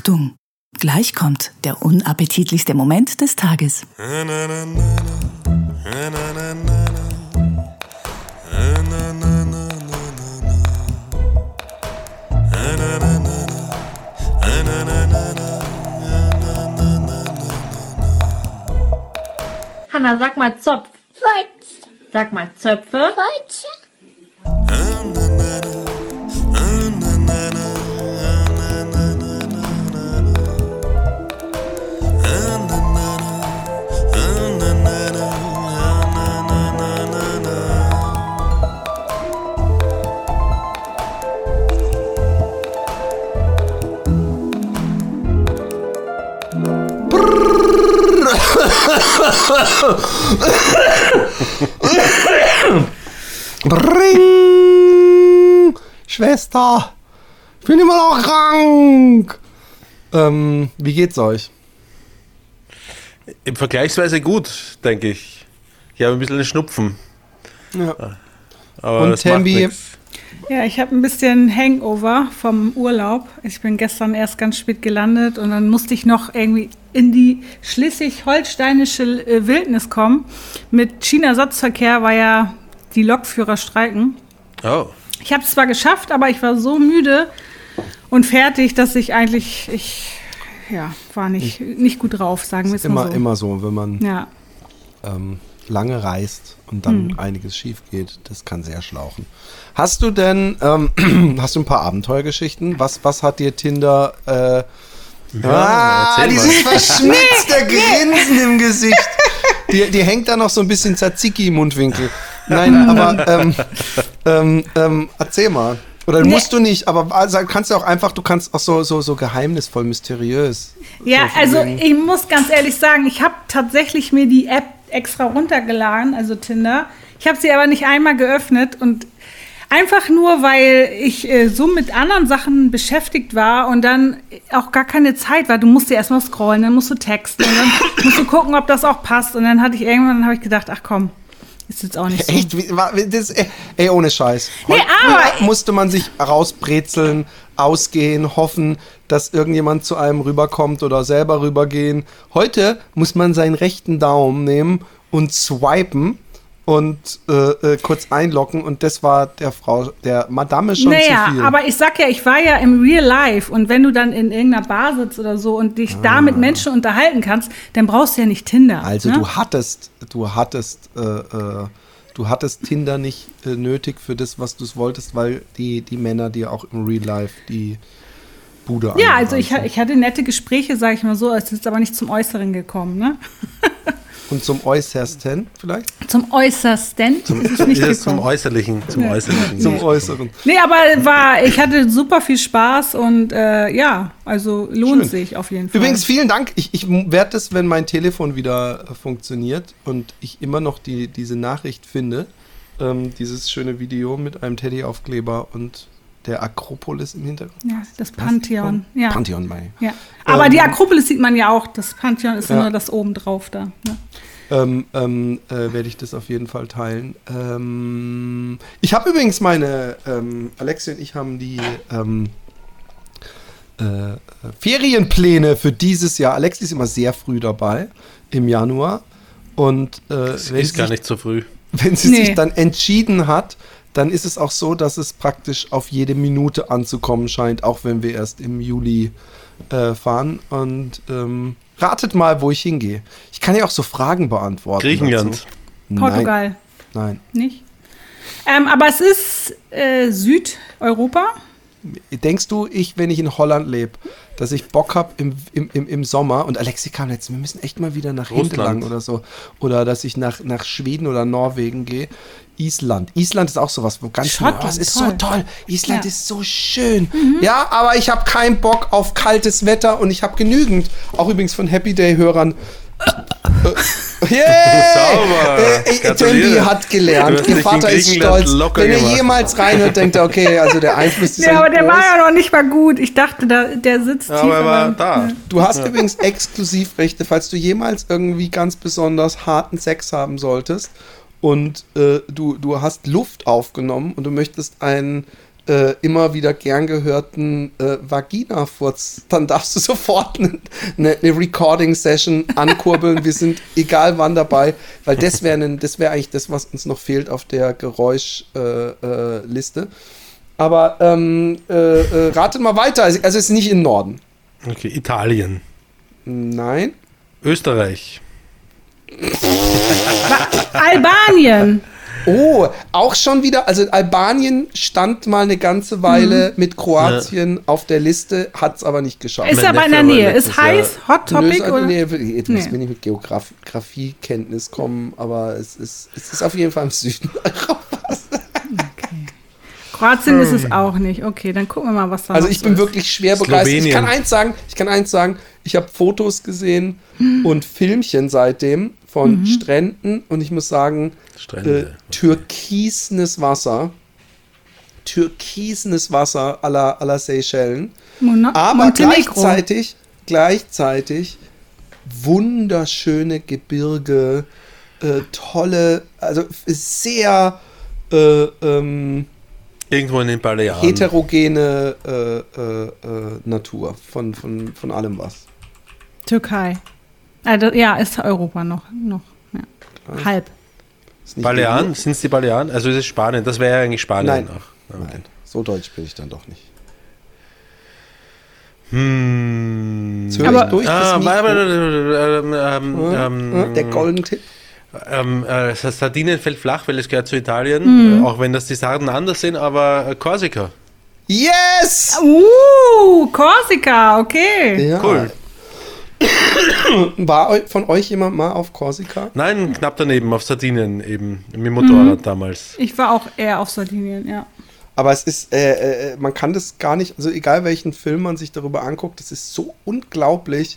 Achtung, gleich kommt der unappetitlichste Moment des Tages. Hanna, sag mal Zopf. Holz. Sag mal Zöpfe. Holz. Bring! Schwester! Ich bin immer noch krank! Ähm, wie geht's euch? Vergleichsweise gut, denke ich. Ich habe ein bisschen einen Schnupfen. Ja. Aber Und Tembi? Ja, ich habe ein bisschen Hangover vom Urlaub. Ich bin gestern erst ganz spät gelandet und dann musste ich noch irgendwie in die schleswig-holsteinische äh, Wildnis kommen. Mit China-Satzverkehr war ja die Lokführer streiken. Oh. Ich habe es zwar geschafft, aber ich war so müde und fertig, dass ich eigentlich, ich, ja, war nicht, nicht gut drauf, sagen wir es mal Immer, so. immer so, wenn man Ja. ähm, lange reist und dann einiges schief geht, das kann sehr schlauchen. Hast du denn, ähm, hast du ein paar Abenteuergeschichten? Was, was hat dir Tinder, äh, ah, erzähl dieses verschmitzte Grinsen im Gesicht. Die, die hängt da noch so ein bisschen Tzatziki im Mundwinkel. Nein, aber ähm, ähm, ähm, erzähl mal. Oder musst du nicht, aber also, kannst du auch einfach, du kannst auch so, so, so geheimnisvoll, mysteriös. Ja, so also ich muss ganz ehrlich sagen, ich habe tatsächlich mir die App extra runtergeladen, also Tinder. Ich habe sie aber nicht einmal geöffnet und einfach nur, weil ich äh, so mit anderen Sachen beschäftigt war und dann auch gar keine Zeit war. Du musst ja erstmal scrollen, dann musst du texten und dann musst du gucken, ob das auch passt. Und dann hatte ich irgendwann, dann habe ich gedacht, ach komm, ist jetzt auch nicht so. Echt? Das, ey, ey, ohne Scheiß. Nee, aber- musste man sich rausbrezeln, ausgehen, hoffen, dass irgendjemand zu einem rüberkommt oder selber rübergehen. Heute muss man seinen rechten Daumen nehmen und swipen und äh, äh, kurz einloggen und das war der Frau, der Madame schon naja, zu viel. aber ich sag ja, ich war ja im Real Life und wenn du dann in irgendeiner Bar sitzt oder so und dich da mit Menschen unterhalten kannst, dann brauchst du ja nicht Tinder. Ah. also ne? du hattest, du hattest, äh, äh, du hattest Tinder nicht äh, nötig für das, was du wolltest, weil die, die Männer dir auch im Real Life die Bude Ja, also ich, ich hatte nette Gespräche, sage ich mal so, es ist aber nicht zum Äußeren gekommen, ne? Und zum Äußersten vielleicht? Zum Äußersten ist es nicht Ist zum. Äußerlichen, zum Ja. Äußerlichen. Zum Äußeren. Nee, aber war, ich hatte super viel Spaß und äh, ja, also lohnt Schön. sich auf jeden Fall. Übrigens, vielen Dank. Ich, ich werde es, wenn mein Telefon wieder äh, funktioniert und ich immer noch die, diese Nachricht finde, ähm, dieses schöne Video mit einem Teddyaufkleber und der Akropolis im Hintergrund. ja, das Pantheon. Ja. Pantheon, meine ich. ja. Aber Ähm, die Akropolis sieht man ja auch, das Pantheon ist Ja. nur das oben drauf da. Ne? ähm, ähm, äh, werde ich das auf jeden Fall teilen. Ähm, ich habe übrigens meine, ähm, Alexia und ich haben die ähm, äh, Ferienpläne für dieses Jahr. Alexi ist immer sehr früh dabei, im Januar. Und äh, ist sie gar sich, nicht so früh. wenn sie Nee. sich dann entschieden hat, dann ist es auch so, dass es praktisch auf jede Minute anzukommen scheint, auch wenn wir erst im Juli äh, fahren. Und ähm, ratet mal, wo ich hingehe. Ich kann ja auch so Fragen beantworten. Griechenland. dazu. Portugal, Nein, nicht? Ähm, aber es ist äh, Südeuropa. Denkst du, ich, wenn ich in Holland lebe, dass ich Bock habe im, im, im, im Sommer und Alexi kam jetzt, wir müssen echt mal wieder nach Russland. Hindelang oder so. Oder dass ich nach, nach Schweden oder Norwegen gehe. Island. Island ist auch sowas, wo ganz viele, Schottland, oh, es ist toll. so toll. Island Ja. ist so schön. Ja, aber ich habe keinen Bock auf kaltes Wetter und ich habe genügend, auch übrigens von Happy Day-Hörern. Äh, yeah! Sauber. Äh, äh, Gratuliere. Tembi hat gelernt. Ihr Vater ist stolz. Wenn er gemacht. jemals reinhört, denkt er, okay, also der Einfluss ist Ja, aber der groß. war ja noch nicht mal gut. Ich dachte, da, der sitzt Ja, tief. aber er war da. Du hast übrigens Exklusivrechte, falls du jemals irgendwie ganz besonders harten Sex haben solltest und äh, du, du hast Luft aufgenommen und du möchtest einen äh, immer wieder gern gehörten äh, Vagina-Furz, dann darfst du sofort eine ne, ne Recording-Session ankurbeln. Wir sind egal wann dabei, weil das wäre das wär eigentlich das, was uns noch fehlt auf der Geräuschliste. Äh, Liste. Aber ähm, äh, äh, ratet mal weiter. Also es ist nicht im Norden. Okay, Italien. Nein. Österreich. Albanien. Oh, auch schon wieder, also Albanien stand mal eine ganze Weile mit Kroatien auf der Liste, hat es aber nicht geschafft. Ist Mein aber in der Nähe. Ist heiß, Hot Nö, Topic ist- oder? nee, jetzt muss Nee. mir nicht mit Geografiekenntnis kommen, aber es ist, es ist auf jeden Fall im Süden Europas. Kroatien ist es auch nicht. Okay, dann gucken wir mal, was da Also noch ich bin ist. wirklich schwer begeistert. Ich Slowenien. kann eins sagen, ich kann eins sagen, ich habe Fotos gesehen und Filmchen seitdem von Stränden und ich muss sagen, äh, Strände. türkisenes Wasser, türkisenes Wasser aller aller Seychellen. Mona Aber Montenegro. gleichzeitig, gleichzeitig wunderschöne Gebirge, äh, tolle, also sehr äh, ähm, Irgendwo in den Balearen. heterogene äh, äh, äh, Natur von, von, von allem was. Türkei. Also, ja, ist Europa noch. noch ja. Halb. Balearen? Sind es die Balearen? Also es ist Spanien. Das wäre ja eigentlich Spanien Nein. auch. EU? Nein, so deutsch bin ich dann doch nicht. Hm. Jetzt Aber- durch Ah, ähm, ähm, ähm, der goldene Tipp. ähm, äh, Sardinien fällt flach, weil es gehört zu Italien, äh, auch wenn das die Sarden anders sind, aber äh, Korsika. Yes! Uh, Korsika, okay. Ja. Cool. War von euch jemand mal auf Korsika? Nein, knapp daneben, auf Sardinien eben, mit dem Motorrad damals. Ich war auch eher auf Sardinien, ja. Aber es ist, äh, äh, man kann das gar nicht, also egal welchen Film man sich darüber anguckt, es ist so unglaublich,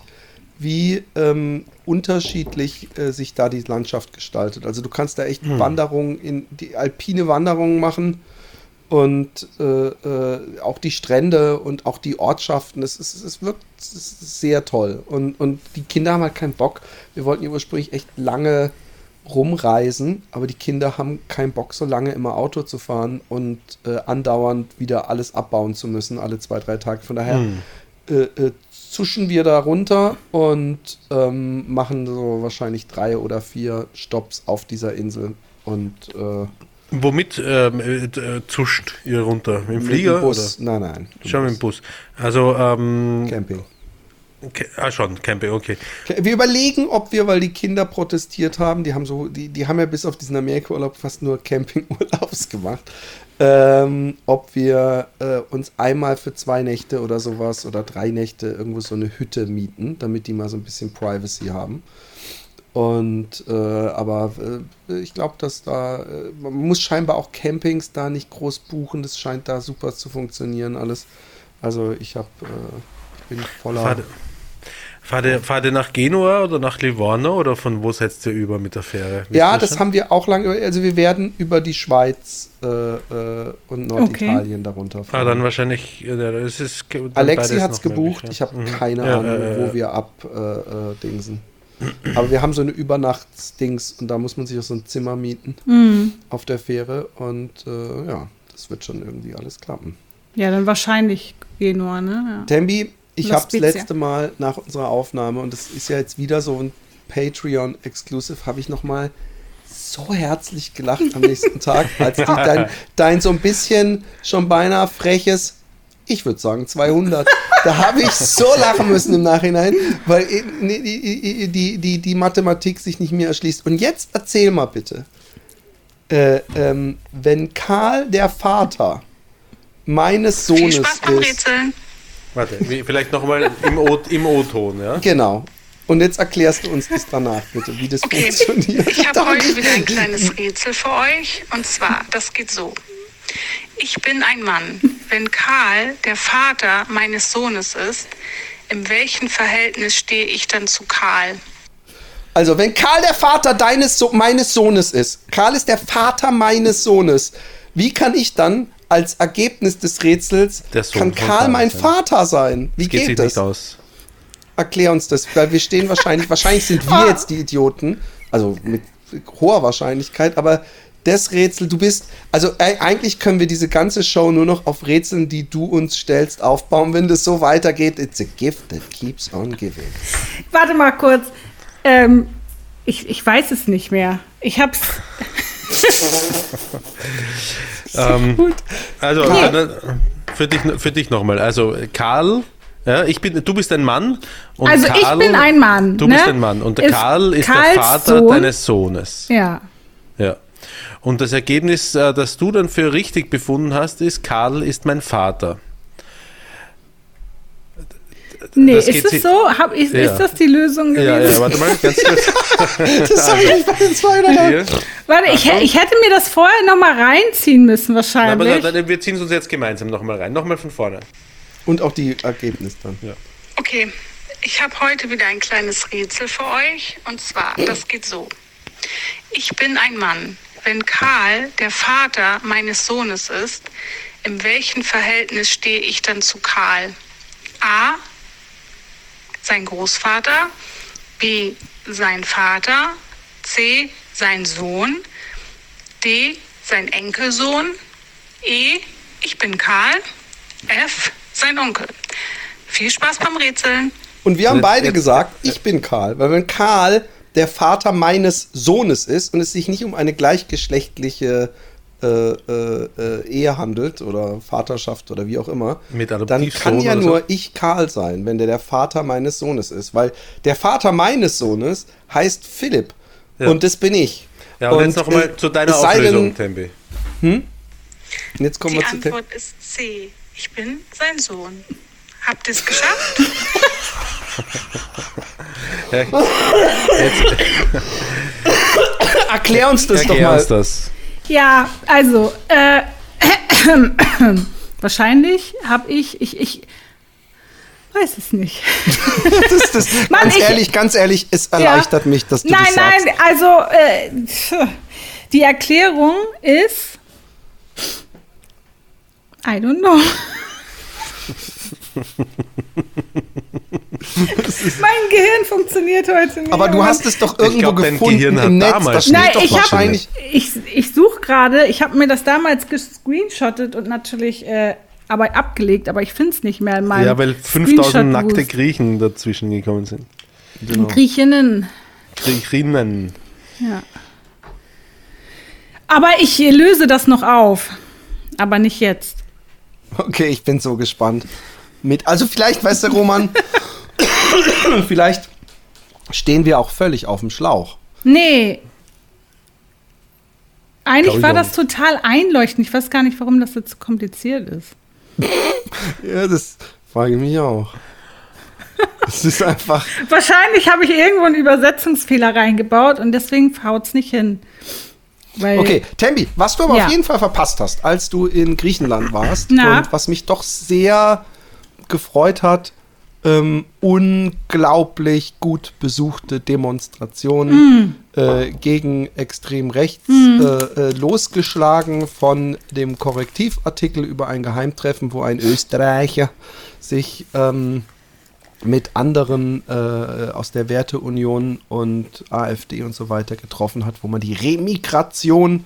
wie ähm, unterschiedlich äh, sich da die Landschaft gestaltet. Also du kannst da echt Wanderungen in die alpine Wanderungen machen und äh, äh, auch die Strände und auch die Ortschaften. Es, ist, es wirkt es ist sehr toll. Und, und die Kinder haben halt keinen Bock. Wir wollten ja ursprünglich echt lange rumreisen, aber die Kinder haben keinen Bock, so lange immer Auto zu fahren und äh, andauernd wieder alles abbauen zu müssen, alle zwei, drei Tage. Von daher äh, äh, zuschen wir da runter und ähm, machen so wahrscheinlich drei oder vier Stops auf dieser Insel und äh, Womit ähm, äh, äh, zuscht ihr runter? Mit dem mit Flieger? dem Bus. Nein, nein. Oder? Schon mit dem Bus. Also, ähm, Camping. okay, ah, schon, Camping, okay. Wir überlegen, ob wir, weil die Kinder protestiert haben, die haben so, die, die haben ja bis auf diesen Amerika-Urlaub fast nur Campingurlaubs gemacht, ähm, ob wir äh, uns einmal für zwei Nächte oder sowas oder drei Nächte irgendwo so eine Hütte mieten, damit die mal so ein bisschen Privacy haben. Und äh, aber äh, ich glaube, dass da äh, man muss scheinbar auch Campings da nicht groß buchen. Das scheint da super zu funktionieren alles. Also ich habe, äh, ich bin voller. Fahrt, fahrt, ihr, fahrt ihr nach Genua oder nach Livorno oder von wo setzt ihr über mit der Fähre? Wisst Ja, das haben wir auch lange. Also wir werden über die Schweiz äh, äh, und Norditalien darunter Ah, fahren. dann wahrscheinlich, äh, das ist Alexi hat es noch möglich, gebucht. ja. Ich habe Mhm. keine Ja, Ahnung, äh, wo äh, wir ab äh, äh, dingsen. Aber wir haben so eine Übernachtsdings und da muss man sich auch so ein Zimmer mieten Hm. auf der Fähre und äh, ja, das wird schon irgendwie alles klappen. Ja, dann wahrscheinlich Genua, ne? Ja. Tembi, ich habe das letzte Mal nach unserer Aufnahme und das ist ja jetzt wieder so ein Patreon-Exclusive, habe ich noch mal so herzlich gelacht am nächsten Tag, als dein, dein so ein bisschen schon beinahe freches, ich würde sagen 200, da habe ich so lachen müssen im Nachhinein, weil die, die, die, die Mathematik sich nicht mehr erschließt. Und jetzt erzähl mal bitte, äh, ähm, wenn Karl der Vater meines Viel Sohnes Spaß beim ist, Rätseln. Warte, vielleicht nochmal im O-Ton, ja? Genau. Und jetzt erklärst du uns das danach, bitte, wie das Okay, funktioniert. ich habe heute wieder ein kleines Rätsel für euch. Und zwar, das geht so. Ich bin ein Mann. Wenn Karl der Vater meines Sohnes ist, in welchem Verhältnis stehe ich dann zu Karl? Also, wenn Karl der Vater deines so meines Sohnes ist, Karl ist der Vater meines Sohnes, wie kann ich dann als Ergebnis des Rätsels, kann Karl Karl mein sein. Vater sein? Wie Geht geht, sich das? nicht aus. Erklär uns das, weil wir stehen wahrscheinlich, wahrscheinlich sind wir jetzt die Idioten, also mit hoher Wahrscheinlichkeit, aber das Rätsel, du bist, also äh, eigentlich können wir diese ganze Show nur noch auf Rätseln, die du uns stellst, aufbauen. Wenn das so weitergeht, it's a gift that keeps on giving. Warte mal kurz. Ähm, ich, ich weiß es nicht mehr. Ich hab's. Ähm, also, äh, für dich, für dich nochmal. Also, Karl, ja, ich bin, du bist ein Mann. Und Also ich Karl, bin ein Mann, Du ne? bist ein Mann. Und der Ist Karl ist Karls der Vater Sohn. deines Sohnes. Ja. Und das Ergebnis, äh, das du dann für richtig befunden hast, ist, Karl ist mein Vater. Nee, Das ist es sie- so? Hab ich, Ja. Ist das die Lösung Ja, gewesen? ja, warte mal, ganz kurz. Das habe ich bei den. Hier. Warte, ich, ich hätte mir das vorher noch mal reinziehen müssen Aber wahrscheinlich. da, da, wir ziehen es uns jetzt gemeinsam nochmal rein. Nochmal von vorne. Und auch die Ergebnisse dann. Okay, ich habe heute wieder ein kleines Rätsel für euch. Und zwar, das geht so. Ich bin ein Mann. Wenn Karl der Vater meines Sohnes ist, in welchem Verhältnis stehe ich dann zu Karl? A. Sein Großvater. B. Sein Vater. C. Sein Sohn. D. Sein Enkelsohn. E. Ich bin Karl. F. Sein Onkel. Viel Spaß beim Rätseln. Und wir haben beide gesagt, ich bin Karl. Weil wenn Karl der Vater meines Sohnes ist und es sich nicht um eine gleichgeschlechtliche äh, äh, äh, Ehe handelt oder Vaterschaft oder wie auch immer, Mit dann kann ja oder so. nur ich Karl sein, wenn der der Vater meines Sohnes ist. Weil der Vater meines Sohnes heißt Philipp. Ja. Und das bin ich. Ja, und, jetzt nochmal zu deiner sei denn- Auflösung, Tembi. Und jetzt kommen Die wir zu Tem- Antwort ist C. Ich bin sein Sohn. Habt ihr es geschafft? Erklär uns das doch Erklär mal. uns das. Ja, also, äh, wahrscheinlich habe ich, ich, ich weiß es nicht. Das, das, Mann, ganz ich- ehrlich, ganz ehrlich, es erleichtert mich, dass du nein, das sagst. nein, also, äh, die Erklärung ist, I don't know. mein Gehirn funktioniert heute nicht. Aber du hast es doch irgendwo glaub, dein gefunden Gehirn hat im Netz. damals Da steht Nein, doch ich habe ich, ich suche gerade, ich habe mir das damals gescreenshottet und natürlich äh, aber abgelegt, aber ich finde es nicht mehr in meinem Ja, weil 5000 nackte. Griechen dazwischen gekommen sind. Genau. Griechinnen. Griechinnen. Ja. Aber ich löse das noch auf. Aber nicht jetzt. Okay, ich bin so gespannt. Mit, also vielleicht, weißt du, Roman, vielleicht stehen wir auch völlig auf dem Schlauch. Nee. Eigentlich war das nicht. total einleuchtend. Ich weiß gar nicht, warum das jetzt kompliziert ist. Ja, das frage ich mich auch. Es ist einfach. Wahrscheinlich habe ich irgendwo einen Übersetzungsfehler reingebaut und deswegen haut es nicht hin. Weil Okay, Tembi, was du aber Ja. auf jeden Fall verpasst hast, als du in Griechenland warst Na? und was mich doch sehr gefreut hat, ähm, unglaublich gut besuchte Demonstrationen äh, gegen extrem rechts, äh, äh, losgeschlagen von dem Korrektivartikel über ein Geheimtreffen, wo ein Österreicher sich ähm, mit anderen äh, aus der Werteunion und AfD und so weiter getroffen hat, wo man die Remigration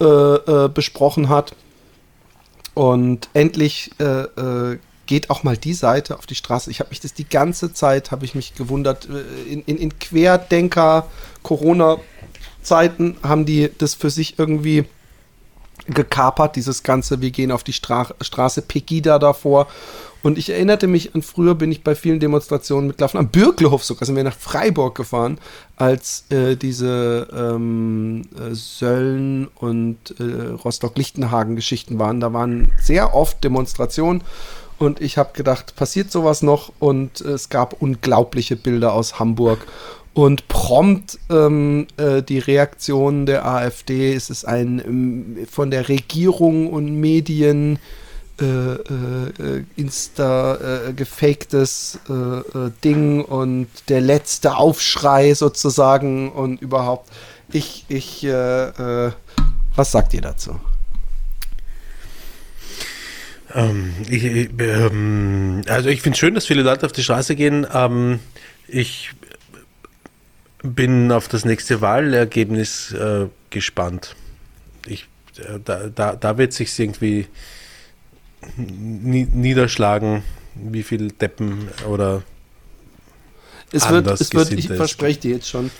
äh, äh, besprochen hat. Und endlich äh, äh, geht auch mal die Seite auf die Straße. Ich habe mich das die ganze Zeit, habe ich mich gewundert, äh, in, in, in Querdenker Corona-Zeiten haben die das für sich irgendwie gekapert, dieses ganze, wir gehen auf die Stra Straße, Pegida davor. Und ich erinnerte mich an früher, bin ich bei vielen Demonstrationen mitgelaufen, am Bürglerhof sogar, sind wir nach Freiburg gefahren, als äh, diese ähm, äh, Sölln und äh, Rostock-Lichtenhagen-Geschichten waren. Da waren sehr oft Demonstrationen und ich habe gedacht, passiert sowas noch? Und äh, es gab unglaubliche Bilder aus Hamburg. Und prompt ähm, äh, die Reaktion der AfD, es ist ein ähm, von der Regierung und Medien äh, äh, Insta äh, gefaktes äh, äh, Ding und der letzte Aufschrei sozusagen und überhaupt. Ich, ich, was sagt ihr dazu? Ähm, ich, ähm, also ich finde es schön, dass viele Leute auf die Straße gehen. Ähm, ich bin auf das nächste Wahlergebnis äh, gespannt. ich, äh, da, da, da wird sich irgendwie nie, niederschlagen, wie viel Deppen oder Es wird, es wird ich verspreche dir jetzt schon,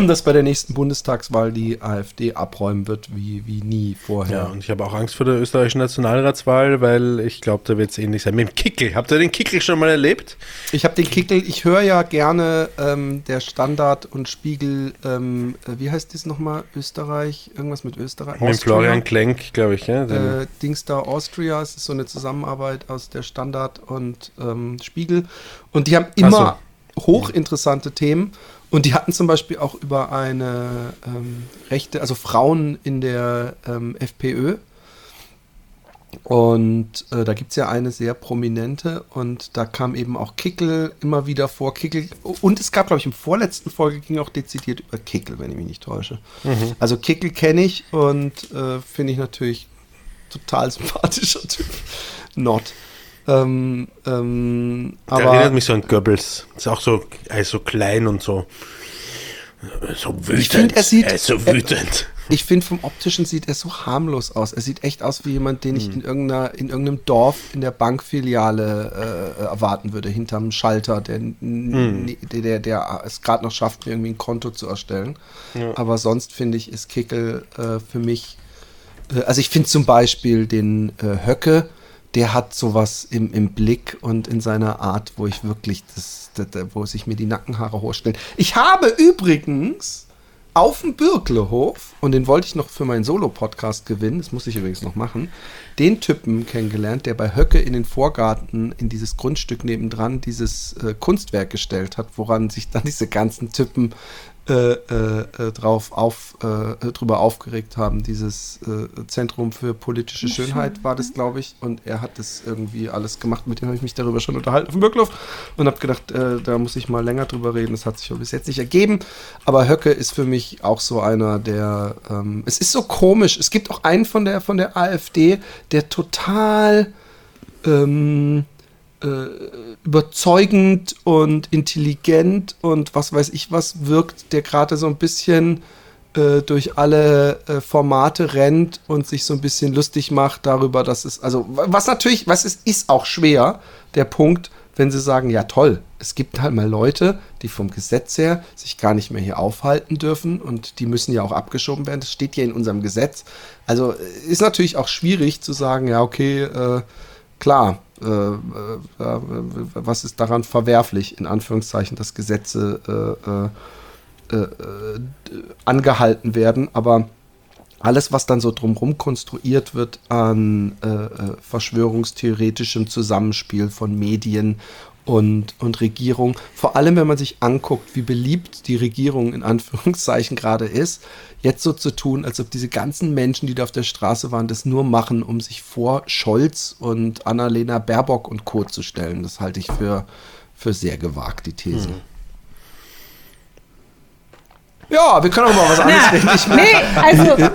dass bei der nächsten Bundestagswahl die AfD abräumen wird, wie, wie nie vorher. Ja, und ich habe auch Angst vor der österreichischen Nationalratswahl, weil ich glaube, da wird es ähnlich sein. Mit dem Kickel. Habt ihr den Kickel schon mal erlebt? Ich habe den Kickel, ich höre ja gerne ähm, der Standard und Spiegel, ähm, äh, wie heißt das nochmal? Österreich? Irgendwas mit Österreich? Mit Austria? Florian Klenk, glaube ich. Ja? Äh, Dingstar Austria. Es ist so eine Zusammenarbeit aus der Standard und ähm, Spiegel. Und die haben immer hochinteressante Themen. Und die hatten zum Beispiel auch über eine ähm, Rechte, also Frauen in der ähm, FPÖ. Und äh, da gibt es ja eine sehr prominente und da kam eben auch Kickel immer wieder vor. Kickel, und es gab, glaube ich, im vorletzten Folge ging auch dezidiert über Kickel, wenn ich mich nicht täusche. Also Kickel kenne ich und äh, finde ich natürlich total sympathischer Typ. Not. Ähm, ähm, Der aber erinnert mich so an Goebbels. Ist auch so, er ist so klein und so. So wütend. find, er sieht- er ist so er- wütend. Ich finde, vom Optischen sieht er so harmlos aus. Er sieht echt aus wie jemand, den ich in, irgendeiner, in irgendeinem Dorf in der Bankfiliale äh, erwarten würde, hinterm Schalter, der, n- der, der, der es gerade noch schafft, mir irgendwie ein Konto zu erstellen. Aber sonst finde ich, ist Kickel äh, für mich, äh, also ich finde zum Beispiel den äh, Höcke, der hat sowas im, im Blick und in seiner Art, wo ich wirklich, das, das, wo sich mir die Nackenhaare hochstellen. Ich habe übrigens auf dem Bürglehof, und den wollte ich noch für meinen Solo-Podcast gewinnen, das muss ich übrigens noch machen, den Typen kennengelernt, der bei Höcke in den Vorgarten, in dieses Grundstück nebendran, dieses äh, Kunstwerk gestellt hat, woran sich dann diese ganzen Typen äh, äh, äh, drauf auf, äh, drüber aufgeregt haben. Dieses äh, Zentrum für politische Schönheit war das, glaube ich, und er hat das irgendwie alles gemacht. Mit dem habe ich mich darüber schon unterhalten auf dem Bürglof und habe gedacht, äh, da muss ich mal länger drüber reden. Das hat sich bis jetzt nicht ergeben. Aber Höcke ist für mich auch so einer, der. Ähm, es ist so komisch. Es gibt auch einen von der von der AfD, der total ähm, äh, überzeugend und intelligent und was weiß ich was wirkt, der gerade so ein bisschen äh, durch alle äh, Formate rennt und sich so ein bisschen lustig macht darüber, dass es, also was natürlich, was ist, ist auch schwer, der Punkt, wenn sie sagen, ja toll, es gibt halt mal Leute, die vom Gesetz her sich gar nicht mehr hier aufhalten dürfen und die müssen ja auch abgeschoben werden. Das steht ja in unserem Gesetz. Also äh, ist natürlich auch schwierig zu sagen, ja okay, äh, klar, äh, äh, was ist daran verwerflich, in Anführungszeichen, dass Gesetze äh, äh, äh, angehalten werden, aber alles, was dann so drumherum konstruiert wird an äh, verschwörungstheoretischem Zusammenspiel von Medien und, und Regierung, vor allem wenn man sich anguckt, wie beliebt die Regierung in Anführungszeichen gerade ist, jetzt so zu tun, als ob diese ganzen Menschen, die da auf der Straße waren, das nur machen, um sich vor Scholz und Annalena Baerbock und Co. zu stellen. Das halte ich für, für sehr gewagt, die These. Ja, wir können auch mal was anderes reden. Ich Nee, also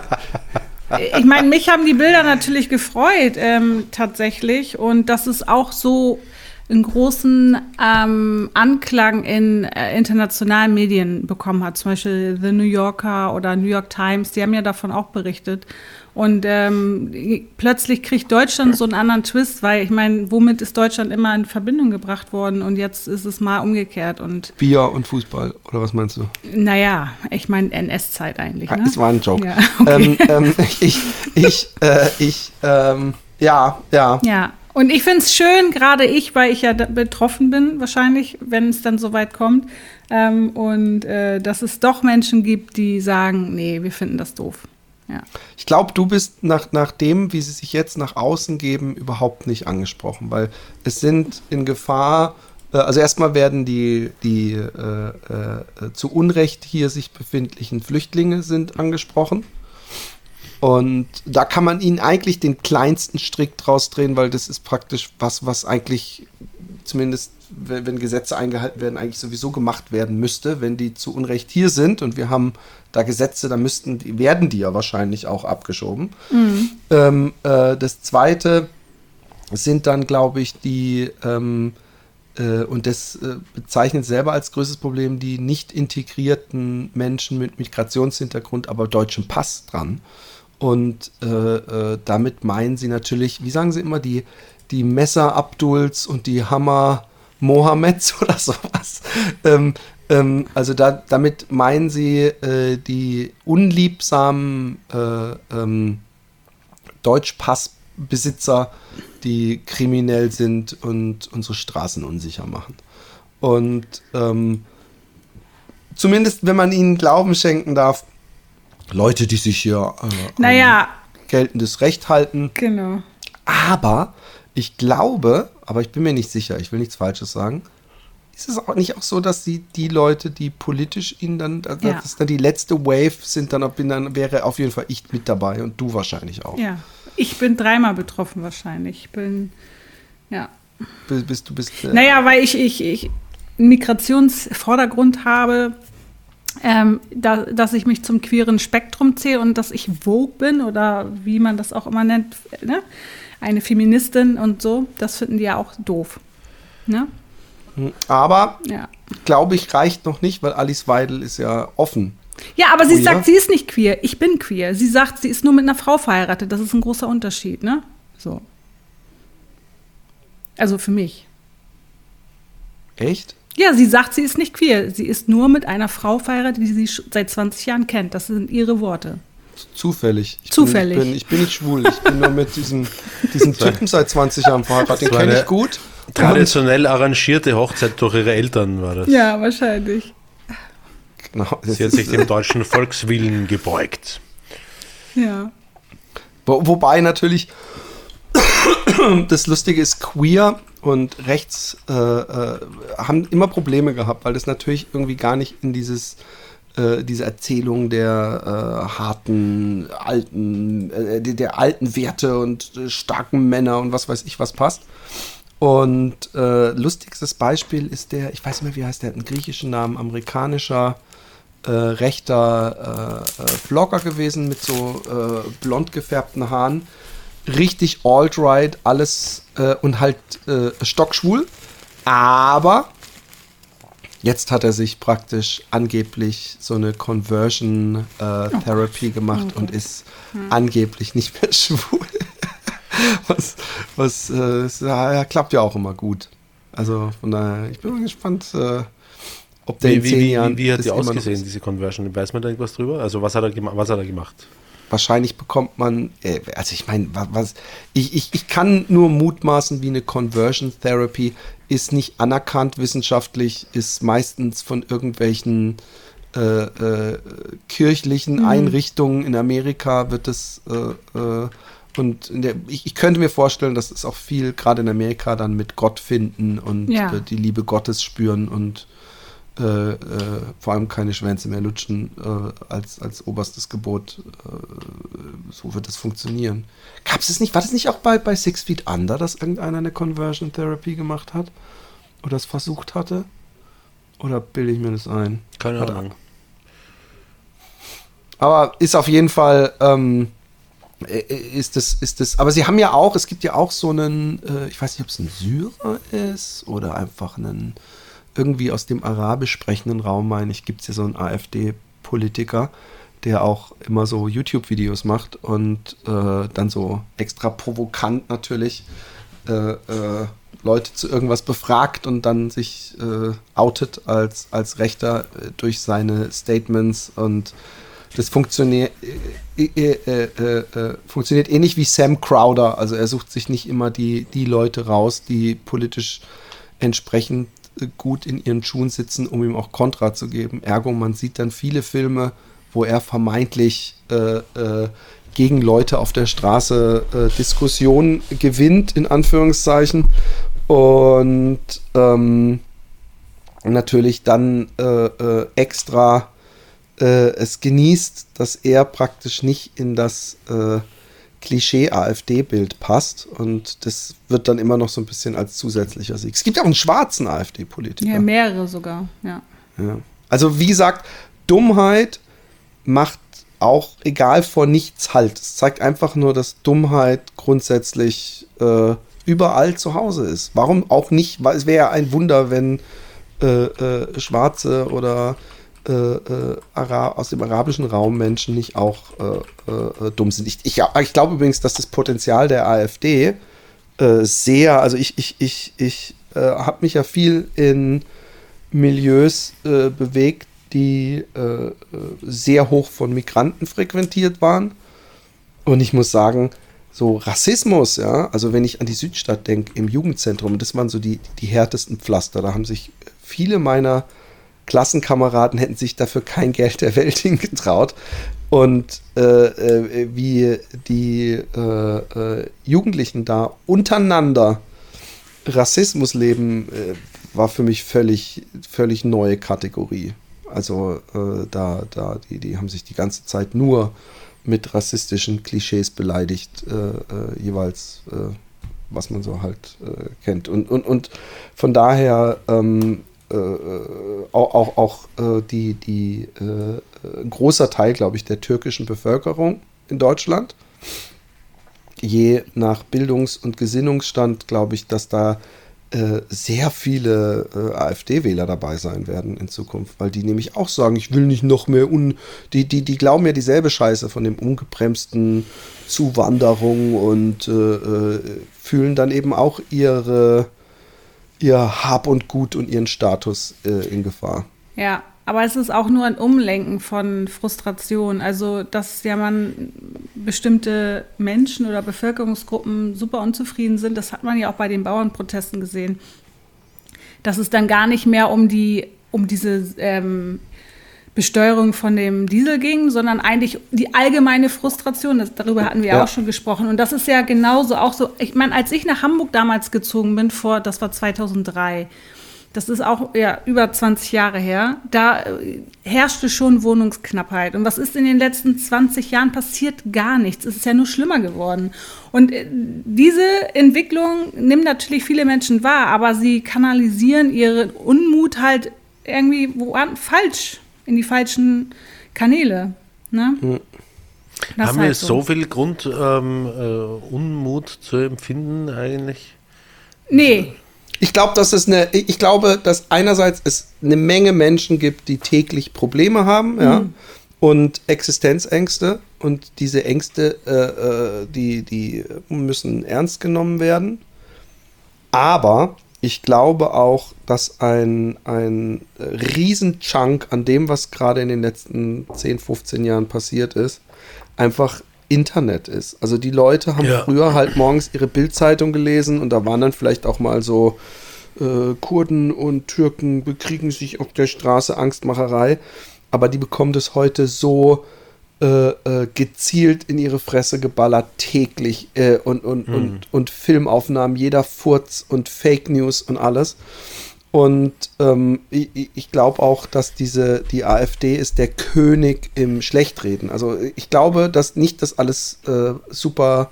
ich meine, mich haben die Bilder natürlich gefreut, ähm, tatsächlich. Und dass es auch so einen großen ähm, Anklang in äh, internationalen Medien bekommen hat. Zum Beispiel The New Yorker oder New York Times, die haben ja davon auch berichtet. Und ähm, plötzlich kriegt Deutschland so einen anderen Twist, weil ich meine, womit ist Deutschland immer in Verbindung gebracht worden und jetzt ist es mal umgekehrt. Und Bier und Fußball, oder was meinst du? naja, ich meine NS-Zeit eigentlich. Ne? Es war ein Joke. Ja, okay. ähm, ähm, ich, ich, äh, ich, ähm, ja, ja. Ja, und ich finde es schön, gerade ich, weil ich ja betroffen bin, wahrscheinlich, wenn es dann so weit kommt. Ähm, und äh, dass es doch Menschen gibt, die sagen, nee, wir finden das doof. Ja. Ich glaube, du bist nach, nach dem, wie sie sich jetzt nach außen geben, überhaupt nicht angesprochen, weil es sind in Gefahr, äh, also erstmal werden die, die äh, äh, zu Unrecht hier sich befindlichen Flüchtlinge sind angesprochen. Und da kann man ihnen eigentlich den kleinsten Strick draus drehen, weil das ist praktisch was, was eigentlich zumindest, wenn, wenn Gesetze eingehalten werden, eigentlich sowieso gemacht werden müsste, wenn die zu Unrecht hier sind und wir haben da Gesetze, dann müssten die, werden die ja wahrscheinlich auch abgeschoben. Ähm, äh, das zweite sind dann, glaube ich, die, ähm, äh, und das äh, bezeichnet selber als größtes Problem die nicht integrierten Menschen mit Migrationshintergrund, aber deutschem Pass dran. Und äh, äh, damit meinen sie natürlich, wie sagen sie immer, die, die Messer Abduls und die Hammer Mohammeds oder sowas. Ähm, ähm, also da, damit meinen sie äh, die unliebsamen äh, ähm, Deutschpassbesitzer, die kriminell sind und unsere Straßen unsicher machen. Und ähm, zumindest, wenn man ihnen Glauben schenken darf, Leute, die sich hier äh, Naja, geltendes Recht halten. genau. Aber ich glaube, aber ich bin mir nicht sicher, ich will nichts Falsches sagen. Ist es auch nicht auch so, dass die, die Leute, die politisch ihnen dann, also Ja. das ist dann die letzte Wave sind, dann, bin dann wäre auf jeden Fall ich mit dabei und du wahrscheinlich auch. Ja. Ich bin dreimal betroffen wahrscheinlich. Ich bin, ja. Bist, bist du bist. Äh, Naja, weil ich, ich, ich einen Migrationsvordergrund habe, ähm, da, dass ich mich zum queeren Spektrum zähle und dass ich Vogue bin oder wie man das auch immer nennt, ne? eine Feministin und so, das finden die ja auch doof. Ne? Aber Ja. glaube ich, reicht noch nicht, weil Alice Weidel ist ja offen. ja, aber sie Oh ja? sagt, sie ist nicht queer. Ich bin queer. Sie sagt, sie ist nur mit einer Frau verheiratet. Das ist ein großer Unterschied, ne? So. Also für mich. Echt? Ja, sie sagt, sie ist nicht queer. Sie ist nur mit einer Frau verheiratet, die sie seit 20 Jahren kennt. Das sind ihre Worte. Zufällig. Ich Zufällig. Bin, ich, bin, ich bin nicht schwul. Ich bin nur mit diesem, diesem Typen seit 20 Jahren verheiratet. Den kenne ich gut. Traditionell arrangierte Hochzeit durch ihre Eltern war das. Ja, wahrscheinlich. Genau, Sie hat sich dem deutschen Volkswillen gebeugt. Ja. Wo, wobei natürlich das Lustige ist, queer und rechts äh, äh, haben immer Probleme gehabt, weil das natürlich irgendwie gar nicht in dieses äh, diese Erzählung der äh, harten, alten, äh, der, alten Werte und starken Männer und was weiß ich was passt. Und lustigstes Beispiel ist der, ich weiß nicht mehr, wie heißt der, einen griechischen Namen, amerikanischer rechter Vlogger gewesen mit so blond gefärbten Haaren. Richtig alt-right, alles äh, und halt äh, stockschwul. Aber jetzt hat er sich praktisch angeblich so eine Conversion äh, Therapy gemacht und ist angeblich nicht mehr schwul. was was äh, ja, klappt ja auch immer gut. Also von daher, ich bin mal gespannt, äh, ob der Wie, in zehn wie, Jahren wie, wie hat das die ausgesehen, ist. diese Conversion? Weiß man da irgendwas drüber? Also was hat er, gema was hat er gemacht? Wahrscheinlich bekommt man, äh, also ich meine, was, was ich, ich, ich kann nur mutmaßen, wie eine Conversion Therapy ist nicht anerkannt wissenschaftlich, ist meistens von irgendwelchen äh, äh, kirchlichen Einrichtungen in Amerika wird es äh, äh, und in der, ich, ich könnte mir vorstellen, dass es auch viel gerade in Amerika dann mit Gott finden und Ja. äh, die Liebe Gottes spüren und äh, äh, vor allem keine Schwänze mehr lutschen äh, als, als oberstes Gebot. Äh, so wird das funktionieren. Gab es nicht, war das nicht auch bei, bei Six Feet Under, dass irgendeiner eine Conversion Therapy gemacht hat? Oder es versucht hatte? Oder bilde ich mir das ein? Keine Hat- Ahnung. Aber ist auf jeden Fall, ähm, äh, ist das, ist das, aber sie haben ja auch, es gibt ja auch so einen, ich weiß nicht, ob es ein Syrer ist oder einfach einen, irgendwie aus dem arabisch sprechenden Raum, meine ich, gibt es ja so einen AfD-Politiker, der auch immer so YouTube-Videos macht und äh, dann so extra provokant natürlich äh, äh, Leute zu irgendwas befragt und dann sich äh, outet als, als Rechter äh, durch seine Statements und das funktioniert, äh, äh, funktioniert ähnlich wie Sam Crowder. Also er sucht sich nicht immer die, die Leute raus, die politisch entsprechend gut in ihren Schuhen sitzen, um ihm auch Kontra zu geben. Ergo, man sieht dann viele Filme, wo er vermeintlich äh, äh, gegen Leute auf der Straße äh, Diskussionen gewinnt, in Anführungszeichen. Und ähm, natürlich dann äh, äh, extra äh, es genießt, dass er praktisch nicht in das Klischee-AfD-Bild passt. Und das wird dann immer noch so ein bisschen als zusätzlicher Sieg. Es gibt auch einen schwarzen AfD-Politiker. Ja, mehrere sogar, ja. Ja. Also wie gesagt, Dummheit macht auch egal vor nichts halt. Es zeigt einfach nur, dass Dummheit grundsätzlich äh, überall zu Hause ist. Warum auch nicht? Weil es wäre ja ein Wunder, wenn äh, äh, Schwarze oder äh, äh, aus dem arabischen Raum Menschen nicht auch äh, äh, dumm sind. Ich, ich, ich glaube übrigens, dass das Potenzial der AfD sehr, also ich, ich, ich, ich habe mich ja viel in Milieus bewegt, die sehr hoch von Migranten frequentiert waren. Und ich muss sagen, so Rassismus, ja, also wenn ich an die Südstadt denke, im Jugendzentrum, das waren so die, die härtesten Pflaster. Da haben sich viele meiner Klassenkameraden hätten sich dafür kein Geld der Welt hingetraut. Und äh, äh, wie die äh, äh Jugendlichen da untereinander Rassismus leben, äh, war für mich völlig, völlig neue Kategorie. Also äh, da, da, die, die haben sich die ganze Zeit nur mit rassistischen Klischees beleidigt, jeweils was man so halt kennt. Und, und, und von daher ähm, äh, äh, auch, auch, äh, die, die äh, ein großer Teil, glaube ich, der türkischen Bevölkerung in Deutschland. Je nach Bildungs- und Gesinnungsstand glaube ich, dass da äh, sehr viele äh, AfD-Wähler dabei sein werden in Zukunft, weil die nämlich auch sagen, ich will nicht noch mehr un. Die, die, die glauben ja dieselbe Scheiße von dem ungebremsten Zuwanderung und fühlen dann eben auch ihre ihr Hab und Gut und ihren Status äh, in Gefahr. Ja, aber es ist auch nur ein Umlenken von Frustration. Also, dass ja man bestimmte Menschen oder Bevölkerungsgruppen super unzufrieden sind, das hat man ja auch bei den Bauernprotesten gesehen. Dass es dann gar nicht mehr um die, um diese ähm, Besteuerung von dem Diesel ging, sondern eigentlich die allgemeine Frustration. Das, darüber hatten wir ja. auch schon gesprochen. Und das ist ja genauso auch so. Ich meine, als ich nach Hamburg damals gezogen bin, vor, das war 2003, das ist auch ja, über 20 Jahre her, da äh, herrschte schon Wohnungsknappheit. Und was ist in den letzten 20 Jahren passiert? Gar nichts. Es ist ja nur schlimmer geworden. Und äh, diese Entwicklung nimmt natürlich viele Menschen wahr, aber sie kanalisieren ihren Unmut halt irgendwie wo, falsch in die falschen Kanäle. Ne? Hm. Haben halt wir so. so viel Grund, ähm, äh, Unmut zu empfinden eigentlich? Nee. Ich glaube, dass es eine, ich glaube, dass einerseits es eine Menge Menschen gibt, die täglich Probleme haben, mhm. ja, und Existenzängste und diese Ängste, äh, äh, die, die müssen ernst genommen werden. Aber ich glaube auch, dass ein, ein Riesenchunk an dem, was gerade in den letzten 10, 15 Jahren passiert ist, einfach Internet ist. Also die Leute haben ja. früher halt morgens ihre Bildzeitung gelesen und da waren dann vielleicht auch mal so äh, Kurden und Türken bekriegen sich auf der Straße Angstmacherei, aber die bekommen das heute so äh, äh, gezielt in ihre Fresse geballert, täglich äh, und, und, hm. und, und Filmaufnahmen, jeder Furz und Fake News und alles. Und ähm, ich, ich glaube auch, dass diese, die AfD ist der König im Schlechtreden. Also ich glaube, dass nicht das alles äh, super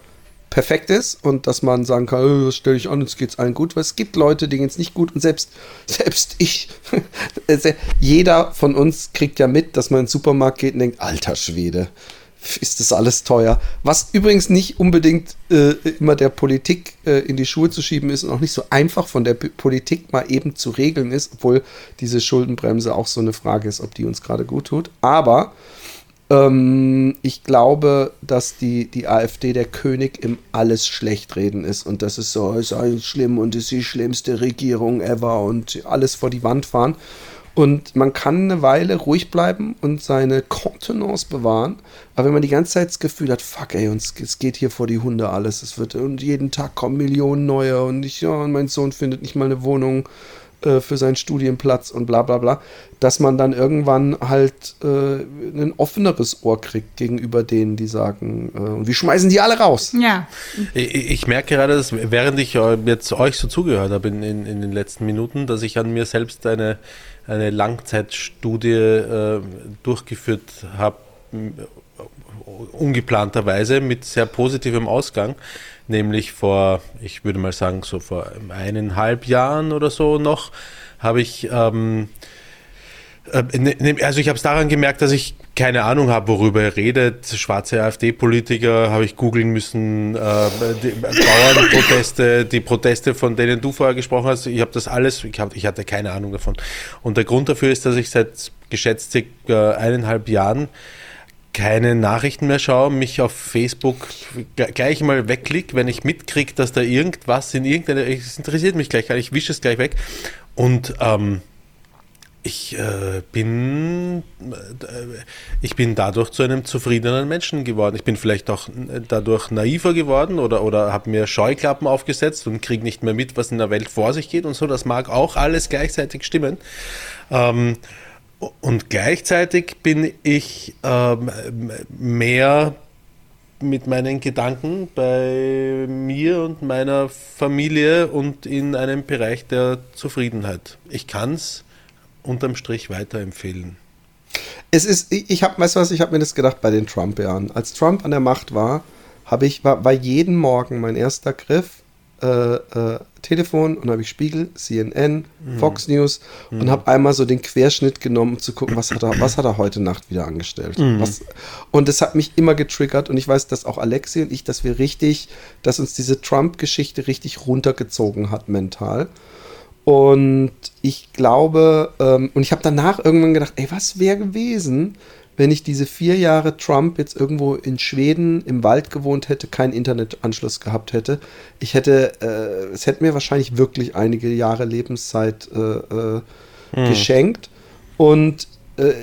perfekt ist und dass man sagen kann, oh, stell dich an, jetzt geht's allen gut, weil es gibt Leute, denen es nicht gut und selbst, selbst ich, jeder von uns kriegt ja mit, dass man in den Supermarkt geht und denkt, alter Schwede, ist das alles teuer. Was übrigens nicht unbedingt äh, immer der Politik äh, in die Schuhe zu schieben ist und auch nicht so einfach von der P Politik mal eben zu regeln ist, obwohl diese Schuldenbremse auch so eine Frage ist, ob die uns gerade gut tut. Aber ähm, ich glaube, dass die, die AfD der König im alles Schlechtreden ist und das ist so, ist alles schlimm und ist die schlimmste Regierung ever und alles vor die Wand fahren. Und man kann eine Weile ruhig bleiben und seine Kontenance bewahren. Aber wenn man die ganze Zeit das Gefühl hat, fuck ey, uns, es geht hier vor die Hunde alles. Es wird, und jeden Tag kommen Millionen neue und ich, ja, und mein Sohn findet nicht mal eine Wohnung äh, für seinen Studienplatz und bla bla bla, dass man dann irgendwann halt äh, ein offeneres Ohr kriegt gegenüber denen, die sagen, äh, und wir schmeißen die alle raus. Ja. Ich, ich merke gerade, dass während ich jetzt euch so zugehört habe in, in, in den letzten Minuten, dass ich an mir selbst eine, eine Langzeitstudie äh, durchgeführt habe, ungeplanterweise mit sehr positivem Ausgang nämlich vor, ich würde mal sagen, so vor eineinhalb Jahren oder so noch, habe ich ähm, Äh, ne, ne, Also ich habe es daran gemerkt, dass ich keine Ahnung habe, worüber er redet. Schwarze AfD-Politiker habe ich googeln müssen, äh, die Bauernproteste, die Proteste, von denen du vorher gesprochen hast. Ich habe das alles, ich, hab, ich hatte keine Ahnung davon. Und der Grund dafür ist, dass ich seit geschätzt circa eineinhalb Jahren keine Nachrichten mehr schaue, mich auf Facebook gleich mal wegklick, wenn ich mitkriege, dass da irgendwas in irgendeiner, es interessiert mich gleich, ich wische es gleich weg. Und ähm, ich äh, bin äh, ich bin dadurch zu einem zufriedenen Menschen geworden. Ich bin vielleicht auch dadurch naiver geworden oder, oder habe mir Scheuklappen aufgesetzt und kriege nicht mehr mit, was in der Welt vor sich geht und so. Das mag auch alles gleichzeitig stimmen. Ähm, und gleichzeitig bin ich ähm, mehr mit meinen Gedanken bei mir und meiner Familie und in einem Bereich der Zufriedenheit. Ich kann es unterm Strich weiterempfehlen. Es ist, ich habe, weißt du was, ich habe mir das gedacht bei den Trump-Jahren. Als Trump an der Macht war, habe ich, war, war jeden Morgen mein erster Griff äh, äh, Telefon und habe ich Spiegel, CNN, mhm. Fox News mhm. und habe einmal so den Querschnitt genommen, um zu gucken, was hat er, was hat er heute Nacht wieder angestellt. Mhm. Was, und das hat mich immer getriggert und ich weiß, dass auch Alexi und ich, dass wir richtig, dass uns diese Trump-Geschichte richtig runtergezogen hat mental. Und ich glaube, ähm, und ich habe danach irgendwann gedacht, ey, was wäre gewesen, wenn ich diese vier Jahre Trump jetzt irgendwo in Schweden im Wald gewohnt hätte, keinen Internetanschluss gehabt hätte. Ich hätte, äh, es hätte mir wahrscheinlich wirklich einige Jahre Lebenszeit äh, äh, hm. geschenkt. Und äh,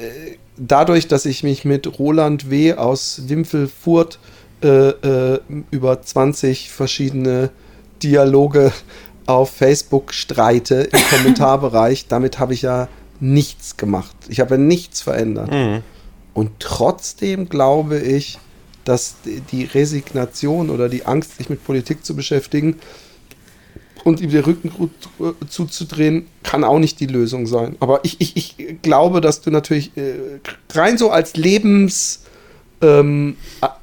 dadurch, dass ich mich mit Roland W. aus Wimpfelfurt äh, äh, über 20 verschiedene Dialoge auf Facebook streite im Kommentarbereich, damit habe ich ja nichts gemacht. Ich habe ja nichts verändert. Mhm. Und trotzdem glaube ich, dass die Resignation oder die Angst, sich mit Politik zu beschäftigen und ihm den Rücken zuzudrehen, kann auch nicht die Lösung sein. Aber ich, ich, ich glaube, dass du natürlich äh, rein so als Lebens- ähm,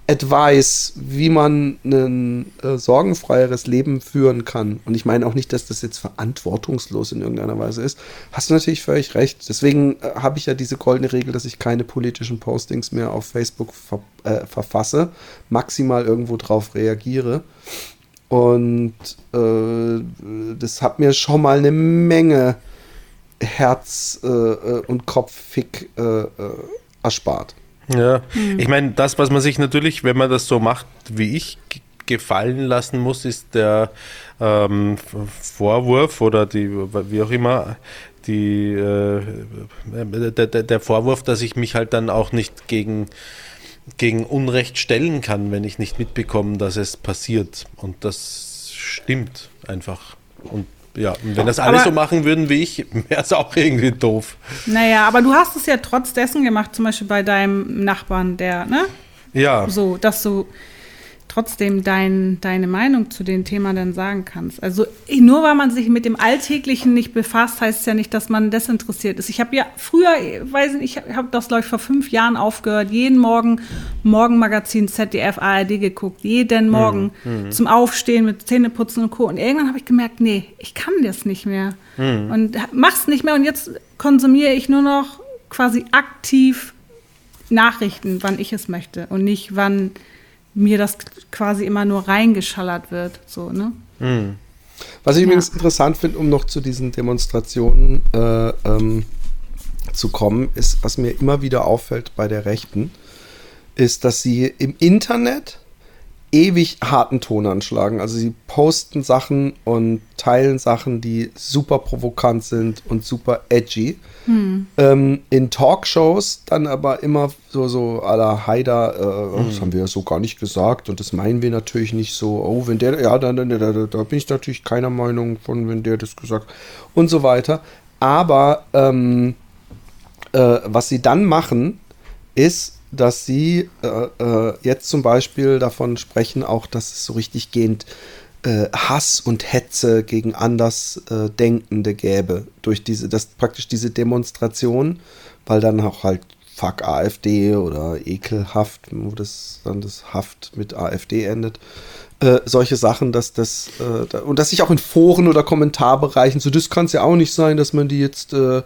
Advice, wie man ein äh, sorgenfreieres Leben führen kann. Und ich meine auch nicht, dass das jetzt verantwortungslos in irgendeiner Weise ist. Hast du natürlich völlig recht. Deswegen äh, habe ich ja diese goldene Regel, dass ich keine politischen Postings mehr auf Facebook ver äh, verfasse, maximal irgendwo drauf reagiere. Und äh, das hat mir schon mal eine Menge Herz äh, äh, und Kopffick erspart. Ja, mhm. ich meine, das, was man sich natürlich, wenn man das so macht wie ich, gefallen lassen muss, ist der ähm, Vorwurf oder die, wie auch immer, die, äh, der, der, Vorwurf, dass ich mich halt dann auch nicht gegen, gegen Unrecht stellen kann, wenn ich nicht mitbekomme, dass es passiert. Und das stimmt einfach. Und ja, wenn das alle aber, so machen würden wie ich, wäre es auch irgendwie doof. Naja, aber du hast es ja trotz dessen gemacht, zum Beispiel bei deinem Nachbarn, der, ne? Ja. So, dass du trotzdem dein, deine Meinung zu dem Thema dann sagen kannst. Also nur weil man sich mit dem Alltäglichen nicht befasst, heißt es ja nicht, dass man desinteressiert ist. Ich habe ja früher, weiß nicht, ich habe das, glaube ich, vor fünf Jahren aufgehört, jeden Morgen Morgenmagazin ZDF, ARD geguckt, jeden mhm. Morgen mhm. zum Aufstehen mit Zähneputzen und Co. Und irgendwann habe ich gemerkt, nee, ich kann das nicht mehr. Mhm. Und mach's nicht mehr. Und jetzt konsumiere ich nur noch quasi aktiv Nachrichten, wann ich es möchte und nicht wann mir das quasi immer nur reingeschallert wird. So, ne? Mhm. Was ich ja. übrigens interessant finde, um noch zu diesen Demonstrationen äh, ähm, zu kommen, ist, was mir immer wieder auffällt bei der Rechten, ist, dass sie im Internet ewig harten Ton anschlagen. Also sie posten Sachen und teilen Sachen, die super provokant sind und super edgy. Hm. Ähm, in Talkshows dann aber immer so, so à la Haider, äh, hm. das haben wir ja so gar nicht gesagt und das meinen wir natürlich nicht so, oh, wenn der, ja, dann, da, da, da bin ich natürlich keiner Meinung von, wenn der das gesagt und so weiter. Aber ähm, äh, was sie dann machen, ist, dass sie äh, äh, jetzt zum Beispiel davon sprechen, auch dass es so richtig gehend äh, Hass und Hetze gegen Andersdenkende gäbe durch diese, das praktisch diese Demonstration, weil dann auch halt Fuck AfD oder ekelhaft, wo das dann das Haft mit AfD endet. Äh, solche Sachen, dass das, äh, da, und dass ich auch in Foren oder Kommentarbereichen, so das kann es ja auch nicht sein, dass man die jetzt äh,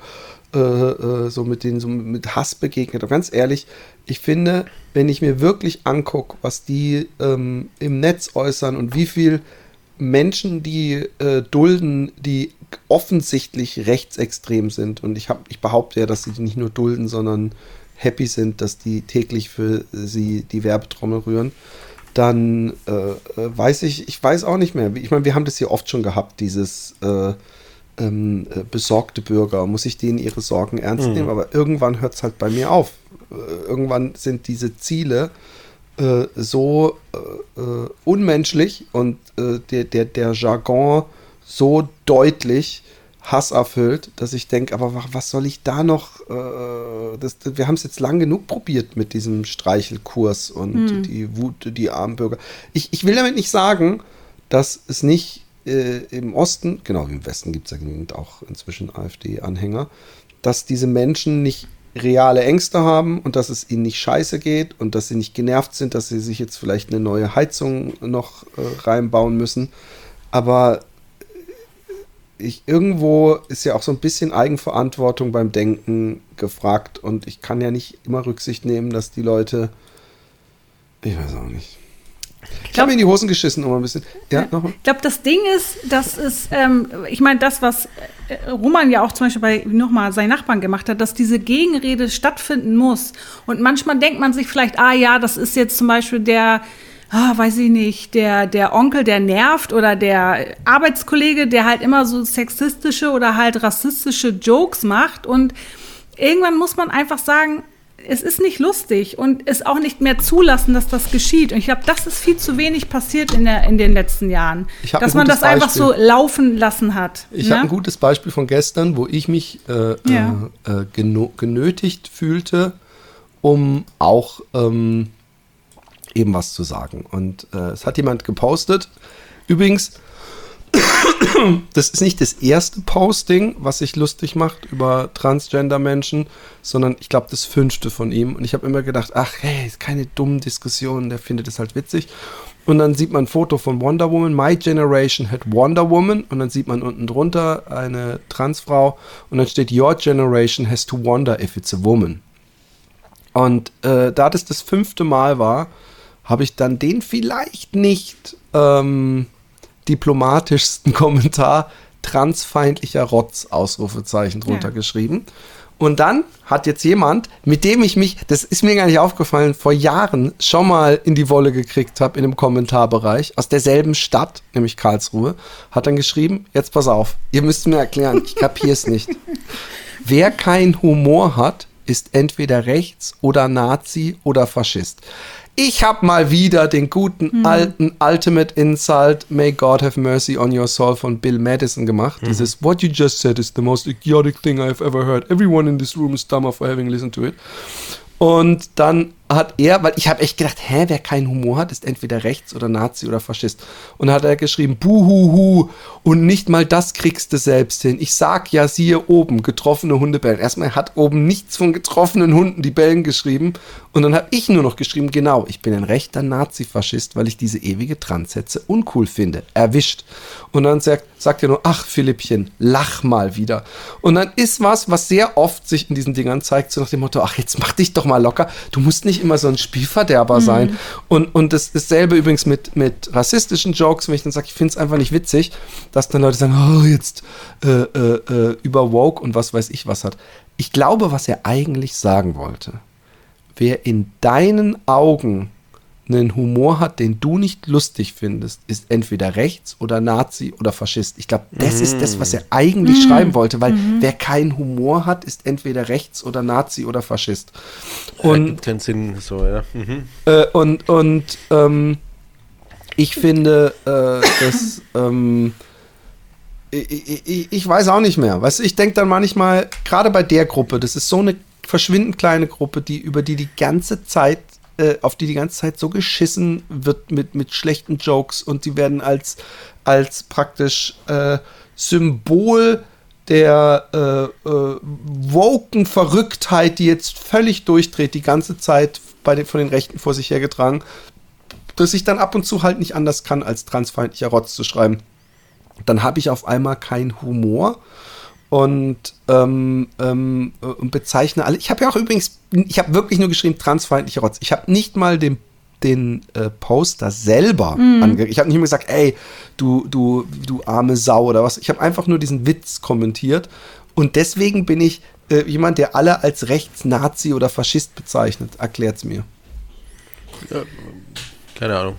äh, äh, so mit denen so mit Hass begegnet. Und ganz ehrlich, ich finde, wenn ich mir wirklich angucke, was die ähm, im Netz äußern und wie viel Menschen die äh, dulden, die offensichtlich rechtsextrem sind. Und ich, hab, ich behaupte ja, dass sie die nicht nur dulden, sondern happy sind, dass die täglich für sie die Werbetrommel rühren. Dann äh, äh weiß ich, ich weiß auch nicht mehr. Ich meine, wir haben das hier oft schon gehabt, dieses äh, ähm, äh, besorgte Bürger. Muss ich denen ihre Sorgen ernst mhm. nehmen? Aber irgendwann hört es halt bei mir auf. Äh, irgendwann sind diese Ziele äh, so äh, äh, unmenschlich und äh, der, der, der Jargon so deutlich hasserfüllt, dass ich denke, aber was soll ich da noch? Das, wir haben es jetzt lang genug probiert mit diesem Streichelkurs und mhm. die Wut, die armen Bürger. Ich, ich will damit nicht sagen, dass es nicht äh, im Osten, genau wie im Westen gibt es ja genügend auch inzwischen AfD-Anhänger, dass diese Menschen nicht reale Ängste haben und dass es ihnen nicht scheiße geht und dass sie nicht genervt sind, dass sie sich jetzt vielleicht eine neue Heizung noch äh, reinbauen müssen. Aber ich, irgendwo ist ja auch so ein bisschen Eigenverantwortung beim Denken gefragt und ich kann ja nicht immer Rücksicht nehmen, dass die Leute, ich weiß auch nicht. Ich habe mir in die Hosen geschissen, um ein bisschen. Ja, nochmal. Ich glaube, das Ding ist, das ist, ähm, ich meine, das, was äh, Roman ja auch zum Beispiel bei nochmal seinen Nachbarn gemacht hat, dass diese Gegenrede stattfinden muss. Und manchmal denkt man sich vielleicht, ah ja, das ist jetzt zum Beispiel der, ah, weiß ich nicht, der, der Onkel, der nervt oder der Arbeitskollege, der halt immer so sexistische oder halt rassistische Jokes macht. Und irgendwann muss man einfach sagen, es ist nicht lustig und es auch nicht mehr zulassen, dass das geschieht. Und ich glaube, das ist viel zu wenig passiert in, der, in den letzten Jahren. Dass man das Beispiel. einfach so laufen lassen hat. Ich ne? habe ein gutes Beispiel von gestern, wo ich mich äh, ja. äh, genötigt fühlte, um auch ähm, eben was zu sagen. Und äh, es hat jemand gepostet. Übrigens, das ist nicht das erste Posting, was sich lustig macht über Transgender-Menschen, sondern ich glaube das fünfte von ihm. Und ich habe immer gedacht, ach hey, keine dummen Diskussionen, der findet es halt witzig. Und dann sieht man ein Foto von Wonder Woman. My Generation had Wonder Woman. Und dann sieht man unten drunter eine Transfrau. Und dann steht Your Generation has to wonder if it's a woman. Und äh, da das das fünfte Mal war, habe ich dann den vielleicht nicht ähm, diplomatischsten Kommentar transfeindlicher Rotz, Ausrufezeichen drunter ja. geschrieben. Und dann hat jetzt jemand, mit dem ich mich, das ist mir gar nicht aufgefallen, vor Jahren schon mal in die Wolle gekriegt habe in einem Kommentarbereich aus derselben Stadt, nämlich Karlsruhe, hat dann geschrieben, jetzt pass auf, ihr müsst mir erklären, ich kapiere es nicht. Wer keinen Humor hat, ist entweder rechts oder Nazi oder Faschist. Ich habe mal wieder den guten mhm. alten Ultimate Insult May God Have Mercy on Your Soul von Bill Madison gemacht. Mhm. Dieses What you just said is the most idiotic thing I've ever heard. Everyone in this room is dumber for having listened to it. Und dann hat er, weil ich habe echt gedacht, hä, wer keinen Humor hat, ist entweder rechts oder Nazi oder Faschist. Und dann hat er geschrieben, buhuhu, und nicht mal das kriegst du selbst hin. Ich sag ja, siehe oben, getroffene Hunde bellen. Erstmal hat oben nichts von getroffenen Hunden, die bellen geschrieben. Und dann habe ich nur noch geschrieben, genau, ich bin ein rechter Nazi-Faschist, weil ich diese ewige Transsätze uncool finde. Erwischt. Und dann sagt, sagt er nur, ach Philippchen, lach mal wieder. Und dann ist was, was sehr oft sich in diesen Dingern zeigt, so nach dem Motto, ach, jetzt mach dich doch mal locker. Du musst nicht immer so ein Spielverderber mhm. sein. Und, und das, dasselbe übrigens mit, mit rassistischen Jokes, wenn ich dann sage, ich finde es einfach nicht witzig, dass dann Leute sagen, oh, jetzt äh, äh, äh, über Woke und was weiß ich was hat. Ich glaube, was er eigentlich sagen wollte, wer in deinen Augen einen Humor hat, den du nicht lustig findest, ist entweder rechts oder Nazi oder Faschist. Ich glaube, das mm. ist das, was er eigentlich mm. schreiben wollte, weil mm. wer keinen Humor hat, ist entweder rechts oder Nazi oder Faschist. Und keinen Sinn, so, ja. Mhm. Äh, und und ähm, ich finde, äh, dass ähm, ich, ich, ich, weiß auch nicht mehr. Weißt du, ich denke dann manchmal, gerade bei der Gruppe, das ist so eine verschwindend kleine Gruppe, die über die die ganze Zeit äh, auf die die ganze Zeit so geschissen wird mit, mit schlechten Jokes und die werden als, als praktisch äh, Symbol der äh, äh, woken Verrücktheit, die jetzt völlig durchdreht, die ganze Zeit bei den, von den Rechten vor sich hergetragen, dass ich dann ab und zu halt nicht anders kann, als transfeindlicher Rotz zu schreiben. Dann habe ich auf einmal keinen Humor und ähm, ähm, und bezeichne alle. Ich habe ja auch übrigens, ich habe wirklich nur geschrieben transfeindlicher Rotz. Ich habe nicht mal den den äh, Poster selber Mhm. ange Ich habe nicht mehr gesagt, ey, du, du, du arme Sau oder was. Ich habe einfach nur diesen Witz kommentiert. Und deswegen bin ich äh, jemand, der alle als Rechtsnazi oder Faschist bezeichnet. Erklärt's mir. Keine Ahnung.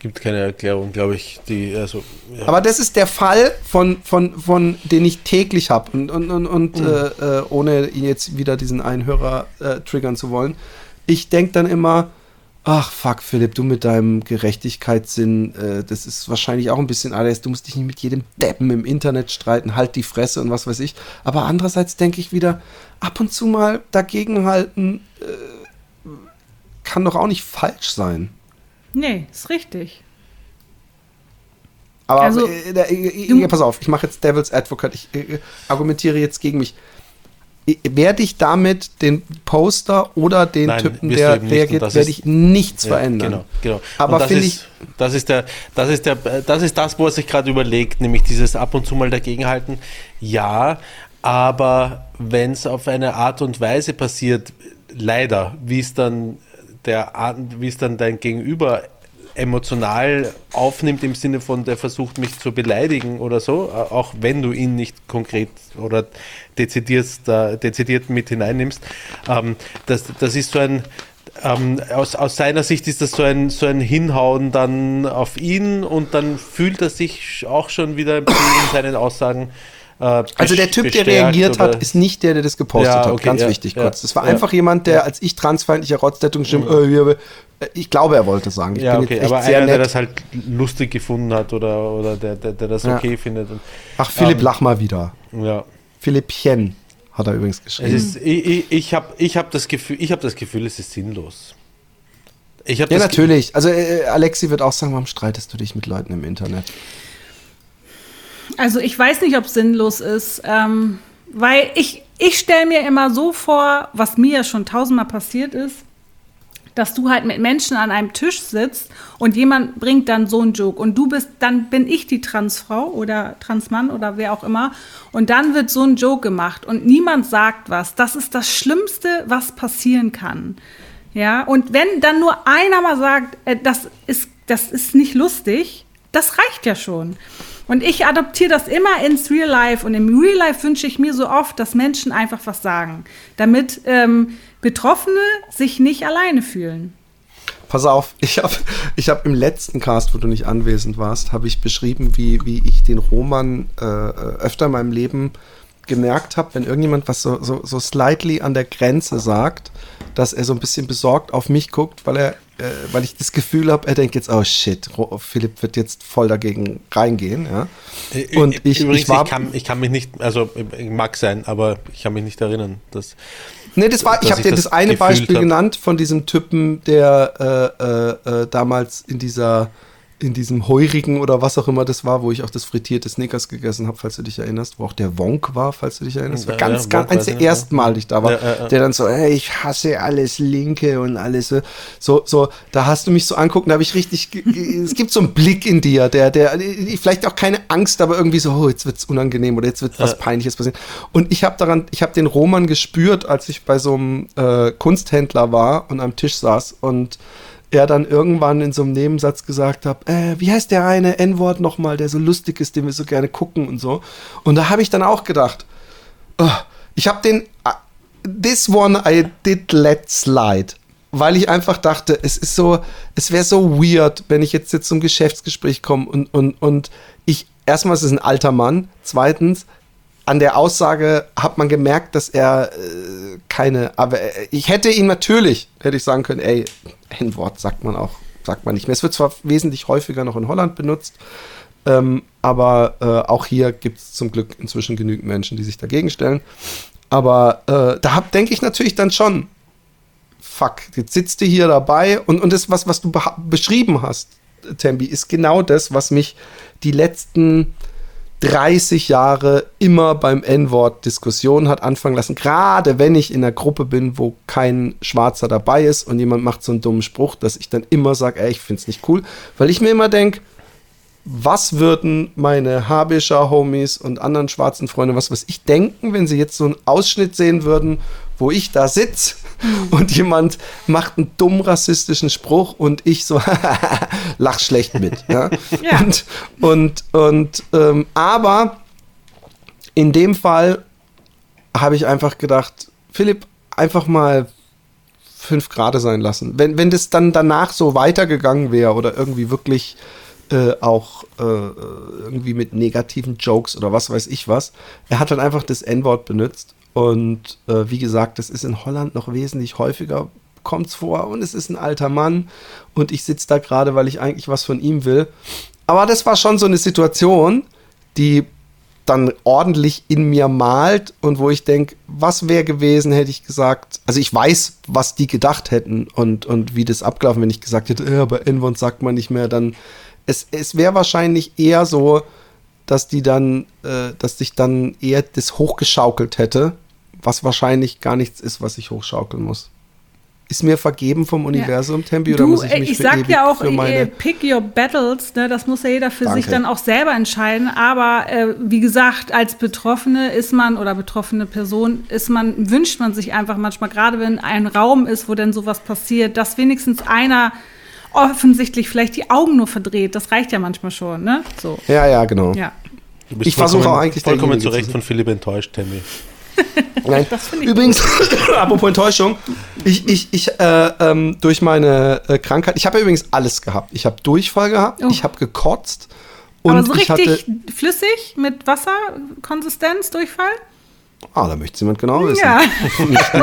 Gibt keine Erklärung, glaube ich. Die, also, ja. Aber das ist der Fall, von, von, von den ich täglich habe. Und, und, und, und äh, äh, ohne ihn jetzt wieder diesen einen Hörer äh, triggern zu wollen. Ich denke dann immer, ach fuck, Philipp, du mit deinem Gerechtigkeitssinn, äh, das ist wahrscheinlich auch ein bisschen alles. Du musst dich nicht mit jedem Deppen im Internet streiten, halt die Fresse und was weiß ich. Aber andererseits denke ich wieder, ab und zu mal dagegenhalten äh, kann doch auch nicht falsch sein. Nee, ist richtig. Aber Also, äh, äh, du- äh, pass auf, ich mache jetzt Devil's Advocate. Ich äh, argumentiere jetzt gegen mich. Äh, Werde ich damit den Poster oder den Nein, Typen, der reagiert, werde ich nichts Ja, verändern. Genau, genau. Aber das finde ist, das ist der, das ist der, das ist das, wo er sich gerade überlegt, nämlich dieses ab und zu mal dagegenhalten. Ja, aber wenn es auf eine Art und Weise passiert, leider, wie es dann der, Art- wie es dann dein Gegenüber emotional aufnimmt im Sinne von, der versucht mich zu beleidigen oder so, äh, auch wenn du ihn nicht konkret oder dezidiert, da, dezidiert mit hineinnimmst. Ähm, das, das ist so ein, ähm, aus, aus seiner Sicht ist das so ein, so ein Hinhauen dann auf ihn und dann fühlt er sich auch schon wieder in seinen Aussagen. Äh, Also der Typ, der reagiert oder- hat, ist nicht der, der das gepostet Ja, hat. okay, Ganz ja, wichtig ja, kurz. Das war einfach jemand, der, als ich transfeindlicher Rotztettung geschrieben, äh, äh, ich glaube, er wollte sagen. Ich ja, bin okay, jetzt echt aber sehr einer, der nett. das halt lustig gefunden hat oder, oder der, der, der das okay findet. Und, Ach, Philipp, ähm, lach mal wieder. ja. Philippchen hat er übrigens Es geschrieben. ist, ich ich, ich habe ich hab das, Gefühl- ich hab das Gefühl, es ist sinnlos. Ja, natürlich. Also äh, Alexi wird auch sagen, warum streitest du dich mit Leuten im Internet? Also ich weiß nicht, ob es sinnlos ist, ähm, weil ich, ich stelle mir immer so vor, was mir ja schon tausendmal passiert ist, dass du halt mit Menschen an einem Tisch sitzt und jemand bringt dann so einen Joke und du bist, dann bin ich die Transfrau oder Transmann oder wer auch immer und dann wird so ein Joke gemacht und niemand sagt was. Das ist das Schlimmste, was passieren kann. Ja, und wenn dann nur einer mal sagt, äh, das ist, das ist nicht lustig, das reicht ja schon. Und ich adoptiere das immer ins Real Life. Und im Real Life wünsche ich mir so oft, dass Menschen einfach was sagen, damit ähm, Betroffene sich nicht alleine fühlen. Pass auf, ich habe ich hab im letzten Cast, wo du nicht anwesend warst, habe ich beschrieben, wie, wie ich den Roman äh, öfter in meinem Leben gemerkt habe, wenn irgendjemand was so, so, so slightly an der Grenze sagt, dass er so ein bisschen besorgt auf mich guckt, weil er, äh, weil ich das Gefühl habe, er denkt jetzt, oh shit, Philipp wird jetzt voll dagegen reingehen, ja. Und Ü- ich, Übrigens, ich war, ich, kann, ich kann mich nicht, also äh, mag sein, aber ich kann mich nicht erinnern. Dass, Nee, das war, ich habe dir das das eine Beispiel hab. genannt von diesem Typen, der äh, äh, äh, damals in dieser in diesem Heurigen oder was auch immer das war, wo ich auch das frittierte Snickers gegessen habe, falls du dich erinnerst, wo auch der Wonk war, falls du dich erinnerst. War Ja, ganz, ja, ganz, eins der ich noch, ersten Mal, die ich da war, Ja, der dann so, hey, ich hasse alles Linke und alles so, so, so da hast du mich so anguckt, da habe ich richtig, es gibt so einen Blick in dir, der, der, vielleicht auch keine Angst, aber irgendwie so, oh, jetzt wird's unangenehm oder jetzt wird was Peinliches passieren. Und ich habe daran, ich habe den Roman gespürt, als ich bei so einem äh, Kunsthändler war und am Tisch saß und er dann irgendwann in so einem Nebensatz gesagt hat, äh, wie heißt der eine N-Wort nochmal, der so lustig ist, den wir so gerne gucken und so. Und da habe ich dann auch gedacht, oh, ich habe den, ah, this one I did let slide. Weil ich einfach dachte, es ist so, es wäre so weird, wenn ich jetzt, jetzt zum Geschäftsgespräch komme und, und, und ich, erstmal ist es ein alter Mann, zweitens, an der Aussage hat man gemerkt, dass er äh, keine, aber äh, ich hätte ihn natürlich, hätte ich sagen können, ey, ein Wort sagt man auch, sagt man nicht mehr. Es wird zwar wesentlich häufiger noch in Holland benutzt, ähm, aber äh, auch hier gibt es zum Glück inzwischen genügend Menschen, die sich dagegen stellen. Aber äh, da denke ich natürlich dann schon, fuck, jetzt sitzt du hier dabei und, und das, was, was du beschrieben hast, Tembi, ist genau das, was mich die letzten 30 Jahre immer beim N-Wort Diskussionen hat anfangen lassen, gerade wenn ich in einer Gruppe bin, wo kein Schwarzer dabei ist und jemand macht so einen dummen Spruch, dass ich dann immer sage, ey, ich find's nicht cool, weil ich mir immer denke, was würden meine Habischer Homies und anderen schwarzen Freunde, was weiß ich, denken, wenn sie jetzt so einen Ausschnitt sehen würden, wo ich da sitze und jemand macht einen dumm rassistischen Spruch und ich so lach schlecht mit. Ja? Ja. Und, und, und ähm, aber in dem Fall habe ich einfach gedacht, Philipp, einfach mal fünf Grad sein lassen. Wenn, wenn das dann danach so weitergegangen wäre oder irgendwie wirklich äh, auch äh, irgendwie mit negativen Jokes oder was weiß ich was, er hat dann einfach das N-Wort benutzt und äh, wie gesagt, das ist in Holland noch wesentlich häufiger, kommt es vor. Und es ist ein alter Mann. Und ich sitze da gerade, weil ich eigentlich was von ihm will. Aber das war schon so eine Situation, die dann ordentlich in mir malt und wo ich denke, was wäre gewesen, hätte ich gesagt, also ich weiß, was die gedacht hätten und, und wie das abgelaufen, wenn ich gesagt hätte, äh, aber N-Wort sagt man nicht mehr, dann es, es wäre wahrscheinlich eher so, dass die dann, äh, dass sich dann eher das hochgeschaukelt hätte, was wahrscheinlich gar nichts ist, was ich hochschaukeln muss. Ist mir vergeben vom Universum, Tempi, oder Du, muss ich mich ich sag ja auch, meine... pick your battles, ne? das muss ja jeder für sich Danke. dann auch selber entscheiden. Aber äh, wie gesagt, als Betroffene ist man oder betroffene Person ist man, wünscht man sich einfach manchmal, gerade wenn ein Raum ist, wo denn sowas passiert, dass wenigstens einer offensichtlich vielleicht die Augen nur verdreht. Das reicht ja manchmal schon, ne? So, Ja, ja, genau. ja. Du bist Ich versuche vollkommen- auch eigentlich vollkommen zu Recht von Philipp enttäuscht, Tammy. Nein. finde ich Übrigens, apropos Enttäuschung, ich, ich, ich äh, ähm, durch meine äh, Krankheit, ich habe ja übrigens alles gehabt. Ich habe Durchfall gehabt, Oh. ich habe gekotzt und Aber so ich richtig hatte. flüssig mit Wasserkonsistenz, Durchfall? Ah, da möchte jemand genau wissen. Ja. Nicht, nicht,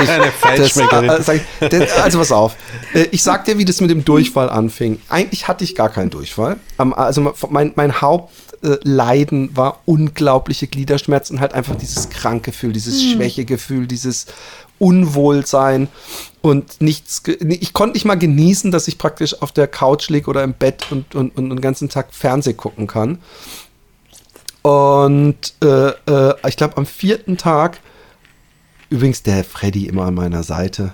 das, äh, ich, das, also pass auf. Äh, Ich sag dir, wie das mit dem Durchfall anfing. Eigentlich hatte ich gar keinen Durchfall. Also mein, mein Hauptleiden war unglaubliche Gliederschmerzen, halt einfach dieses Krankgefühl, dieses Schwächegefühl, dieses Unwohlsein und nichts. Ich konnte nicht mal genießen, dass ich praktisch auf der Couch liege oder im Bett und, und, und den ganzen Tag Fernseh gucken kann. Und äh, äh, ich glaube, am vierten Tag, übrigens der Freddy immer an meiner Seite,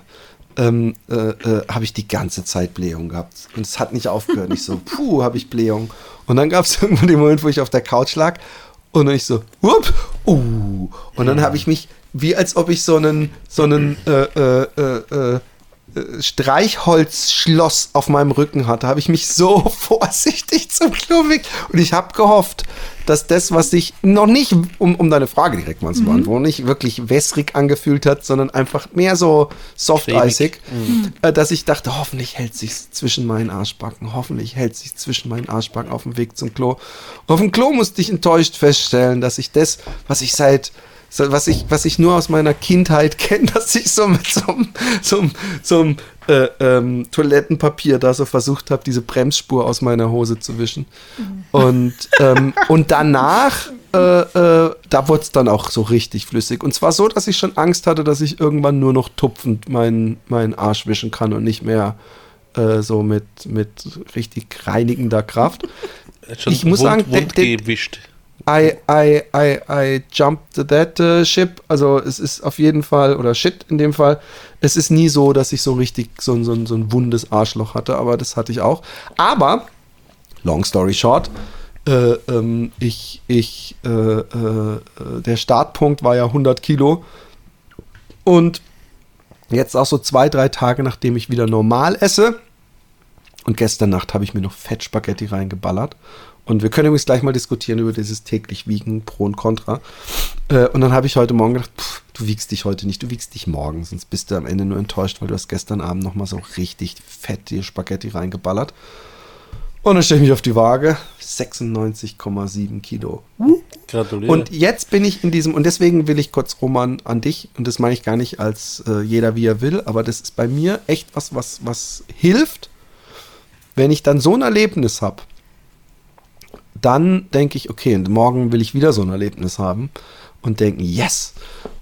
ähm, äh, äh, habe ich die ganze Zeit Blähung gehabt. Und es hat nicht aufgehört. Ich so, puh, habe ich Blähung. Und dann gab es irgendwann den Moment, wo ich auf der Couch lag und dann ich so, whoop, uh. Und dann habe ich mich, wie als ob ich so einen, so einen äh, äh, äh, äh, Streichholzschloss auf meinem Rücken hatte, habe ich mich so vorsichtig zum Klo bewegt. Und ich habe gehofft, dass das, was sich noch nicht, um, um deine Frage direkt mal zu beantworten, nicht wirklich wässrig angefühlt hat, sondern einfach mehr so soft-eisig, äh, dass ich dachte, hoffentlich hält sich zwischen meinen Arschbacken, hoffentlich hält sich zwischen meinen Arschbacken auf dem Weg zum Klo. auf dem Klo musste ich enttäuscht feststellen, dass ich das, was ich seit so, was ich, was ich nur aus meiner Kindheit kenne, dass ich so mit so einem, so einem, so einem äh, ähm, Toilettenpapier da so versucht habe, diese Bremsspur aus meiner Hose zu wischen. Und, ähm, und danach, äh, äh, da wurde es dann auch so richtig flüssig. Und zwar so, dass ich schon Angst hatte, dass ich irgendwann nur noch tupfend meinen, meinen Arsch wischen kann und nicht mehr äh, so mit, mit richtig reinigender Kraft. Schon Ich muss wund, sagen, der- wund der- gewischt. I, I, I, I jumped that uh, ship. Also es ist auf jeden Fall, oder shit in dem Fall, es ist nie so, dass ich so richtig so, ein- so, so ein wundes Arschloch hatte, aber das hatte ich auch. Aber, long story short, äh, ähm, ich, ich, äh, äh, der Startpunkt war ja 100 Kilo und jetzt auch so zwei, drei Tage, nachdem ich wieder normal esse, und gestern Nacht habe ich mir noch Fettspaghetti reingeballert. Und wir können übrigens gleich mal diskutieren über dieses täglich Wiegen, Pro und Contra. Äh, und dann habe ich heute Morgen gedacht, pff, du wiegst dich heute nicht, du wiegst dich morgen, sonst bist du am Ende nur enttäuscht, weil du hast gestern Abend noch mal so richtig fett die Spaghetti reingeballert. Und dann stelle ich mich auf die Waage, 96,7 Kilo. Gratuliere. Und jetzt bin ich in diesem, und deswegen will ich kurz Roman an dich, und das meine ich gar nicht als äh, jeder wie er will, aber das ist bei mir echt was, was, was hilft, wenn ich dann so ein Erlebnis habe. Dann denke ich, okay, und morgen will ich wieder so ein Erlebnis haben und denken, yes.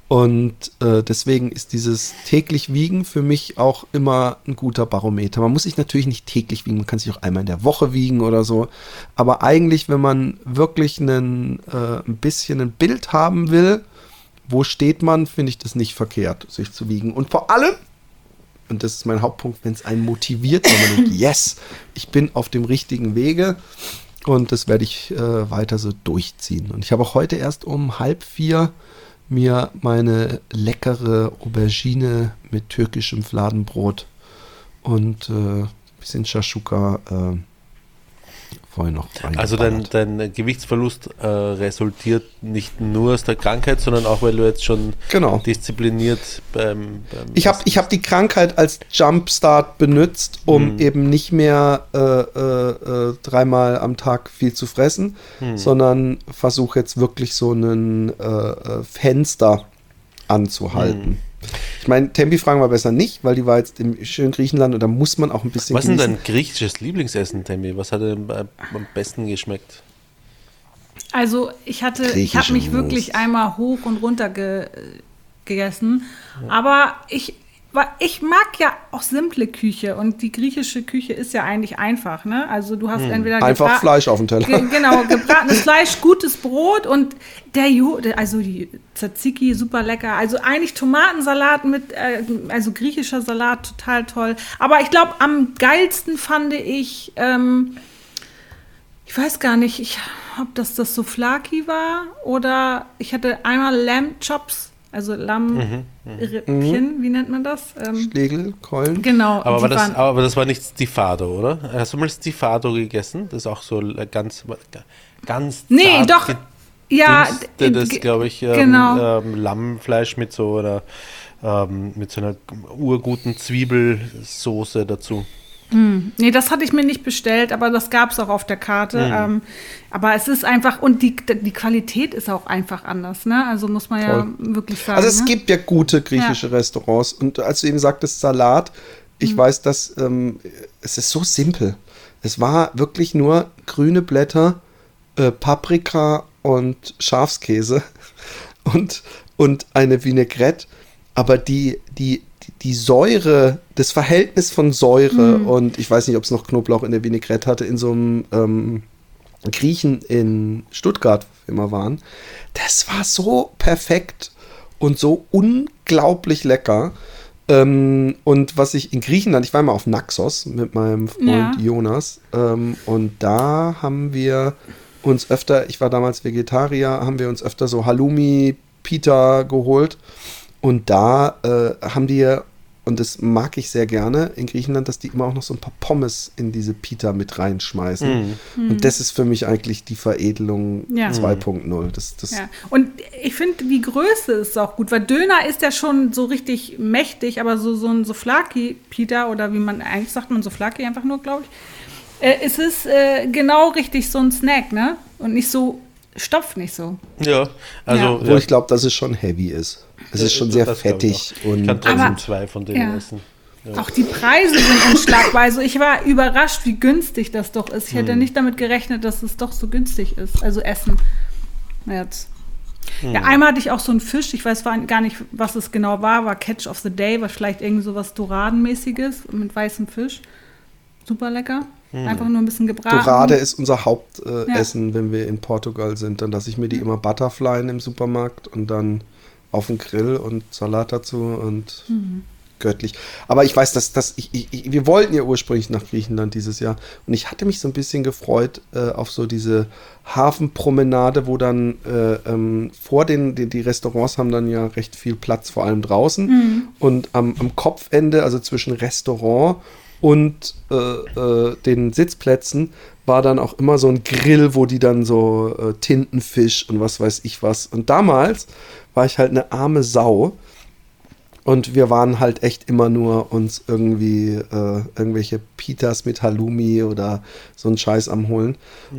Und äh, deswegen ist dieses täglich Wiegen für mich auch immer ein guter Barometer. Man muss sich natürlich nicht täglich wiegen, man kann sich auch einmal in der Woche wiegen oder so. Aber eigentlich, wenn man wirklich einen, äh, ein bisschen ein Bild haben will, wo steht man, finde ich das nicht verkehrt, sich zu wiegen. Und vor allem, und das ist mein Hauptpunkt, wenn es einen motiviert, wenn man denkt, yes, ich bin auf dem richtigen Wege. Und das werde ich äh, weiter so durchziehen. Und ich habe auch heute erst um halb vier mir meine leckere Aubergine mit türkischem Fladenbrot und äh, bisschen Shashuka äh, vorher noch Also dein, dein Gewichtsverlust äh, resultiert nicht nur aus der Krankheit, sondern auch, weil du jetzt schon Genau. diszipliniert beim, beim Ich habe ich hab die Krankheit als Jumpstart benutzt, um Hm. eben nicht mehr äh, äh, äh, dreimal am Tag viel zu fressen, Hm. sondern versuche jetzt wirklich so ein äh, äh, Fenster anzuhalten. Hm. Ich meine, Tempi fragen wir besser nicht, weil die war jetzt im schönen Griechenland und da muss man auch ein bisschen Was ist denn dein griechisches Lieblingsessen, Tammy? Was hat dir am besten geschmeckt? Also ich hatte, ich habe mich Wurst. wirklich einmal hoch und runter ge, gegessen, aber ich, ich mag ja auch simple Küche und die griechische Küche ist ja eigentlich einfach, ne? Also du hast entweder Einfach Fleisch auf dem Teller. Ge genau, gebratenes Fleisch, gutes Brot und der Jo, also die Tzatziki, super lecker. Also eigentlich Tomatensalat mit, äh, also griechischer Salat, total toll. Aber ich glaube, am geilsten fand ich, ähm, ich weiß gar nicht, ich, ob das das Souflaki war oder ich hatte einmal Lamb Chops, also Lammrippchen, wie nennt man das? Ähm, Schlegel, Keulen. genau. Aber, das, waren- aber das war nicht Stifado, oder? Hast du mal Stifado gegessen? Das ist auch so ganz, ganz Nee, zart doch. Ja, gedünstetes, ge- glaube ich, ähm, genau. ähm, Lammfleisch mit so oder ähm, mit so einer urguten Zwiebelsoße dazu. Nee, das hatte ich mir nicht bestellt, aber das gab es auch auf der Karte. Ähm, aber es ist einfach, und die, die Qualität ist auch einfach anders, ne? Also muss man ja Voll. wirklich sagen. Also es ne? gibt ja gute griechische Restaurants und als du eben sagtest Salat, ich weiß, dass ähm, es ist so simpel. Es war wirklich nur grüne Blätter, äh, Paprika und Schafskäse und, und eine Vinaigrette, aber die, die, die, Säure, das Verhältnis von Säure und ich weiß nicht, ob es noch Knoblauch in der Vinaigrette hatte, in so einem ähm, Griechen in Stuttgart, wo wir immer waren, das war so perfekt und so unglaublich lecker. Ähm, und was ich in Griechenland, ich war mal auf Naxos mit meinem Freund Ja. Jonas ähm, und da haben wir uns öfter, ich war damals Vegetarier, haben wir uns öfter so Halloumi, Pita geholt und da äh, haben die, und das mag ich sehr gerne in Griechenland, dass die immer auch noch so ein paar Pommes in diese Pita mit reinschmeißen. Und das ist für mich eigentlich die Veredelung Ja. 2.0. Das, das, Ja. Und ich finde, die Größe ist auch gut, weil Döner ist ja schon so richtig mächtig, aber so, so ein Souflaki-Pita oder wie man eigentlich sagt, man Souflaki einfach nur, glaube ich, äh, es ist äh, genau richtig so ein Snack, ne? Und nicht so, stopft nicht so. Ja, also Ja. Obwohl ich glaube, dass es schon heavy ist. Es ist schon sehr das glaub ich fettig. Ich kann Und trotzdem Aber- zwei von denen ja. essen. Auch die Preise sind unschlagbar. Also ich war überrascht, wie günstig das doch ist. Ich hätte nicht damit gerechnet, dass es doch so günstig ist. Also Essen. Jetzt. Ja, einmal hatte ich auch so einen Fisch, ich weiß gar nicht, was es genau war, war Catch of the Day, war vielleicht irgendwie sowas Doradenmäßiges mit weißem Fisch. Super lecker. Einfach nur ein bisschen gebraten. Dorade ist unser Hauptessen, äh, Ja. Wenn wir in Portugal sind. Dann lasse ich mir die immer Butterflyen im Supermarkt und dann auf den Grill und Salat dazu und Mhm. göttlich. Aber ich weiß, dass, dass ich, ich, wir wollten ja ursprünglich nach Griechenland dieses Jahr und ich hatte mich so ein bisschen gefreut äh, auf so diese Hafenpromenade, wo dann äh, ähm, vor den, die, die Restaurants haben dann ja recht viel Platz, vor allem draußen. Und am, am Kopfende, also zwischen Restaurant und äh, äh, den Sitzplätzen war dann auch immer so ein Grill, wo die dann so äh, Tintenfisch und was weiß ich was. Und damals war ich halt eine arme Sau. Und wir waren halt echt immer nur uns irgendwie äh, irgendwelche Pitas mit Halloumi oder so einen Scheiß am holen.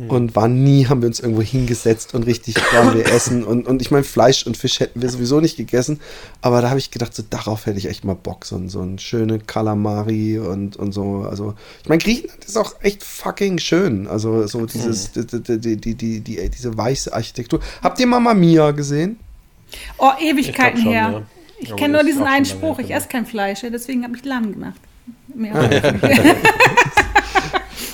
Und waren nie, haben wir uns irgendwo hingesetzt und richtig waren wir essen. Und, und ich meine, Fleisch und Fisch hätten wir sowieso nicht gegessen. Aber da habe ich gedacht, so darauf hätte ich echt mal Bock. So, ein- so ein schöne Kalamari und, und so. Also, ich meine, Griechenland ist auch echt fucking schön. Also, so dieses, die, die, die, die, die, die, diese weiße Architektur. Habt ihr Mamma Mia gesehen? Oh, Ewigkeiten schon, her. ja. Ich kenne nur diesen einen Spruch, ich esse kein Fleisch, deswegen habe ich Lamm gemacht. Mehr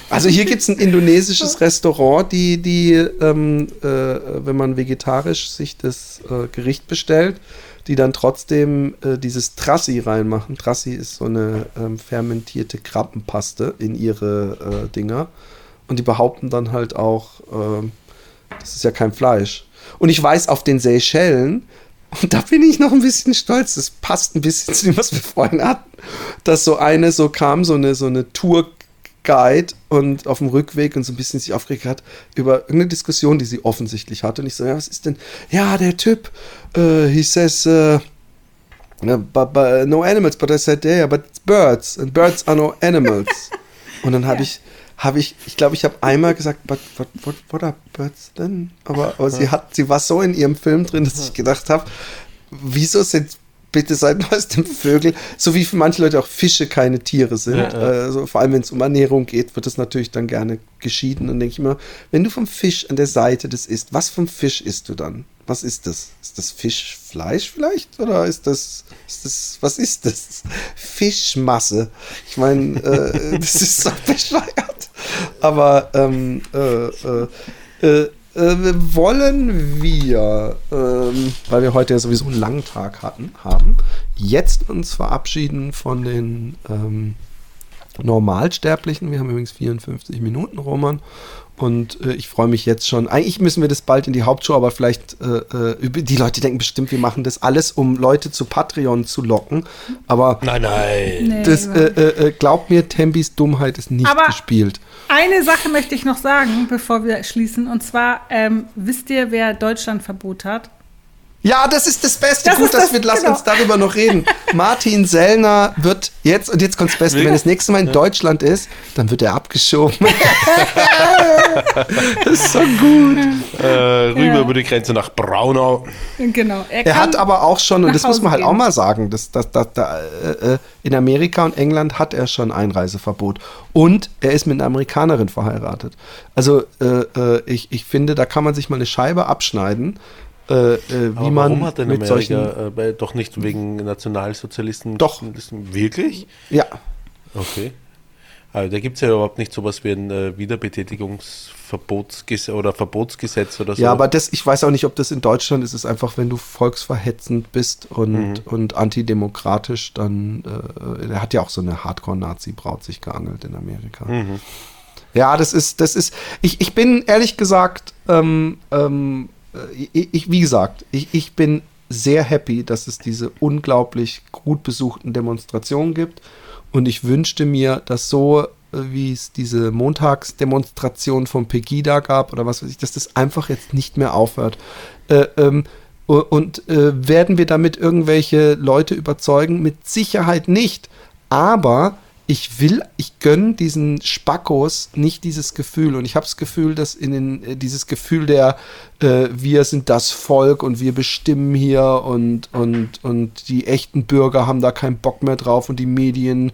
Also hier gibt es ein indonesisches Restaurant, die, die ähm, äh, wenn man vegetarisch sich das äh, Gericht bestellt, die dann trotzdem äh, dieses Trassi reinmachen. Trassi ist so eine ähm, fermentierte Krabbenpaste in ihre äh, Dinger. Und die behaupten dann halt auch, ähm, das ist ja kein Fleisch. Und ich weiß, auf den Seychellen, und da bin ich noch ein bisschen stolz, das passt ein bisschen zu dem, was wir vorhin hatten, dass so eine so kam, so eine, so eine Tourguide und auf dem Rückweg und so ein bisschen sich aufgeregt hat über irgendeine Diskussion, die sie offensichtlich hatte. Und ich so, ja, was ist denn? Ja, der Typ, äh, he says, uh, but, but, no animals, but I said, yeah, but it's birds, and birds are no animals. und dann habe ich, habe ich, ich glaube, ich habe einmal gesagt, but what, what, what are birds then? Aber, aber sie hat, sie war so in ihrem Film drin, dass ich gedacht habe, wieso sind bitte seit neuestem Vögel, so wie für manche Leute auch Fische keine Tiere sind. Ja, ja. Also vor allem, wenn es um Ernährung geht, wird das natürlich dann gerne geschieden. Und denke ich immer, wenn du vom Fisch an der Seite des isst, was vom Fisch isst du dann? Was ist das? Ist das Fischfleisch vielleicht? Oder ist das, ist das was ist das? Fischmasse. Ich meine, äh, das ist so bescheuert. Aber ähm, äh, äh, äh, äh, wollen wir, ähm, weil wir heute ja sowieso einen langen Tag hatten, haben, jetzt uns verabschieden von den ähm, Normalsterblichen. Wir haben übrigens 54 Minuten, Roman. Und äh, ich freue mich jetzt schon. Eigentlich müssen wir das bald in die Hauptshow, aber vielleicht, äh, äh, die Leute denken bestimmt, wir machen das alles, um Leute zu Patreon zu locken. Aber Nein, nein. Das, äh, äh, äh, glaubt mir, Tembis Dummheit ist nicht Aber- gespielt. Eine Sache möchte ich noch sagen, bevor wir schließen. Und zwar, ähm, wisst ihr, wer Deutschlandverbot hat? Ja, das ist das Beste. Das Gut, ist dass das- wir, lass genau. uns darüber noch reden. Martin Sellner wird jetzt, und jetzt kommt das Beste, wenn das nächste Mal in Deutschland ist, dann wird er abgeschoben. das ist so gut. Äh, rüber Ja. über die Grenze nach Braunau. Genau. Er kann hat aber auch schon, und das muss Hause man halt gehen. auch mal sagen, dass, dass, dass, da, äh, äh, in Amerika und England hat er schon Einreiseverbot. Und er ist mit einer Amerikanerin verheiratet. Also äh, äh, ich, ich finde, da kann man sich mal eine Scheibe abschneiden, äh, äh, wie Aber man warum hat denn mit solchen... Amerika, äh, bei- doch nicht wegen Nationalsozialisten? Doch. Wirklich? Ja, Okay. Also da gibt es ja überhaupt nicht sowas wie ein äh, Wiederbetätigungsverbotsgesetz oder Verbotsgesetz oder so. Ja, aber das, ich weiß auch nicht, ob das in Deutschland ist. Es ist einfach, wenn du volksverhetzend bist und, Mhm. und antidemokratisch, dann, äh, er hat ja auch so eine Hardcore-Nazi-Braut sich geangelt in Amerika. Mhm. Ja, das ist, das ist, ich, ich bin ehrlich gesagt, ähm, ähm, äh, ich, ich, wie gesagt, ich, ich bin sehr happy, dass es diese unglaublich gut besuchten Demonstrationen gibt. Und ich wünschte mir, dass so, äh, wie es diese Montagsdemonstration von Pegida gab oder was weiß ich, dass das einfach jetzt nicht mehr aufhört. Äh, ähm, und äh, werden wir damit irgendwelche Leute überzeugen? Mit Sicherheit nicht. Aber ich will, ich gönne diesen Spackos nicht dieses Gefühl. Und ich habe das Gefühl, dass in den, äh, dieses Gefühl der, äh, wir sind das Volk und wir bestimmen hier und, und, und die echten Bürger haben da keinen Bock mehr drauf und die Medien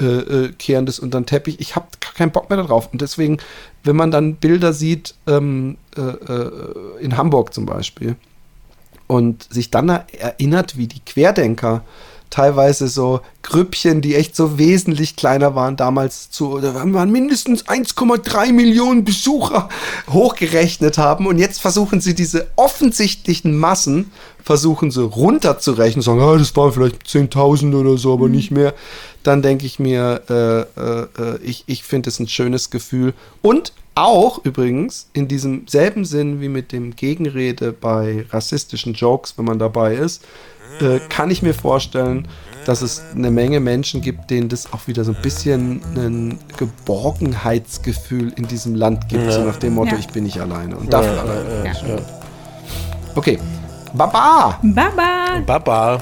äh, äh, kehren das unter den Teppich. Ich habe keinen Bock mehr darauf. Und deswegen, wenn man dann Bilder sieht, ähm, äh, äh, in Hamburg zum Beispiel, und sich dann erinnert, wie die Querdenker teilweise so Grüppchen, die echt so wesentlich kleiner waren damals zu, da waren mindestens 1,3 Millionen Besucher hochgerechnet haben. Und jetzt versuchen sie diese offensichtlichen Massen versuchen sie runterzurechnen, sagen, ah, das waren vielleicht 10.000 oder so, aber nicht mehr. Dann denke ich mir, äh, äh, ich, ich finde es ein schönes Gefühl. Und auch übrigens in diesem selben Sinn wie mit dem Gegenrede bei rassistischen Jokes, wenn man dabei ist, äh, kann ich mir vorstellen, dass es eine Menge Menschen gibt, denen das auch wieder so ein bisschen ein Geborgenheitsgefühl in diesem Land gibt, so nach dem Motto, Ja. ich bin nicht alleine und dafür alleine. Ja. Okay, Baba! Baba! Baba.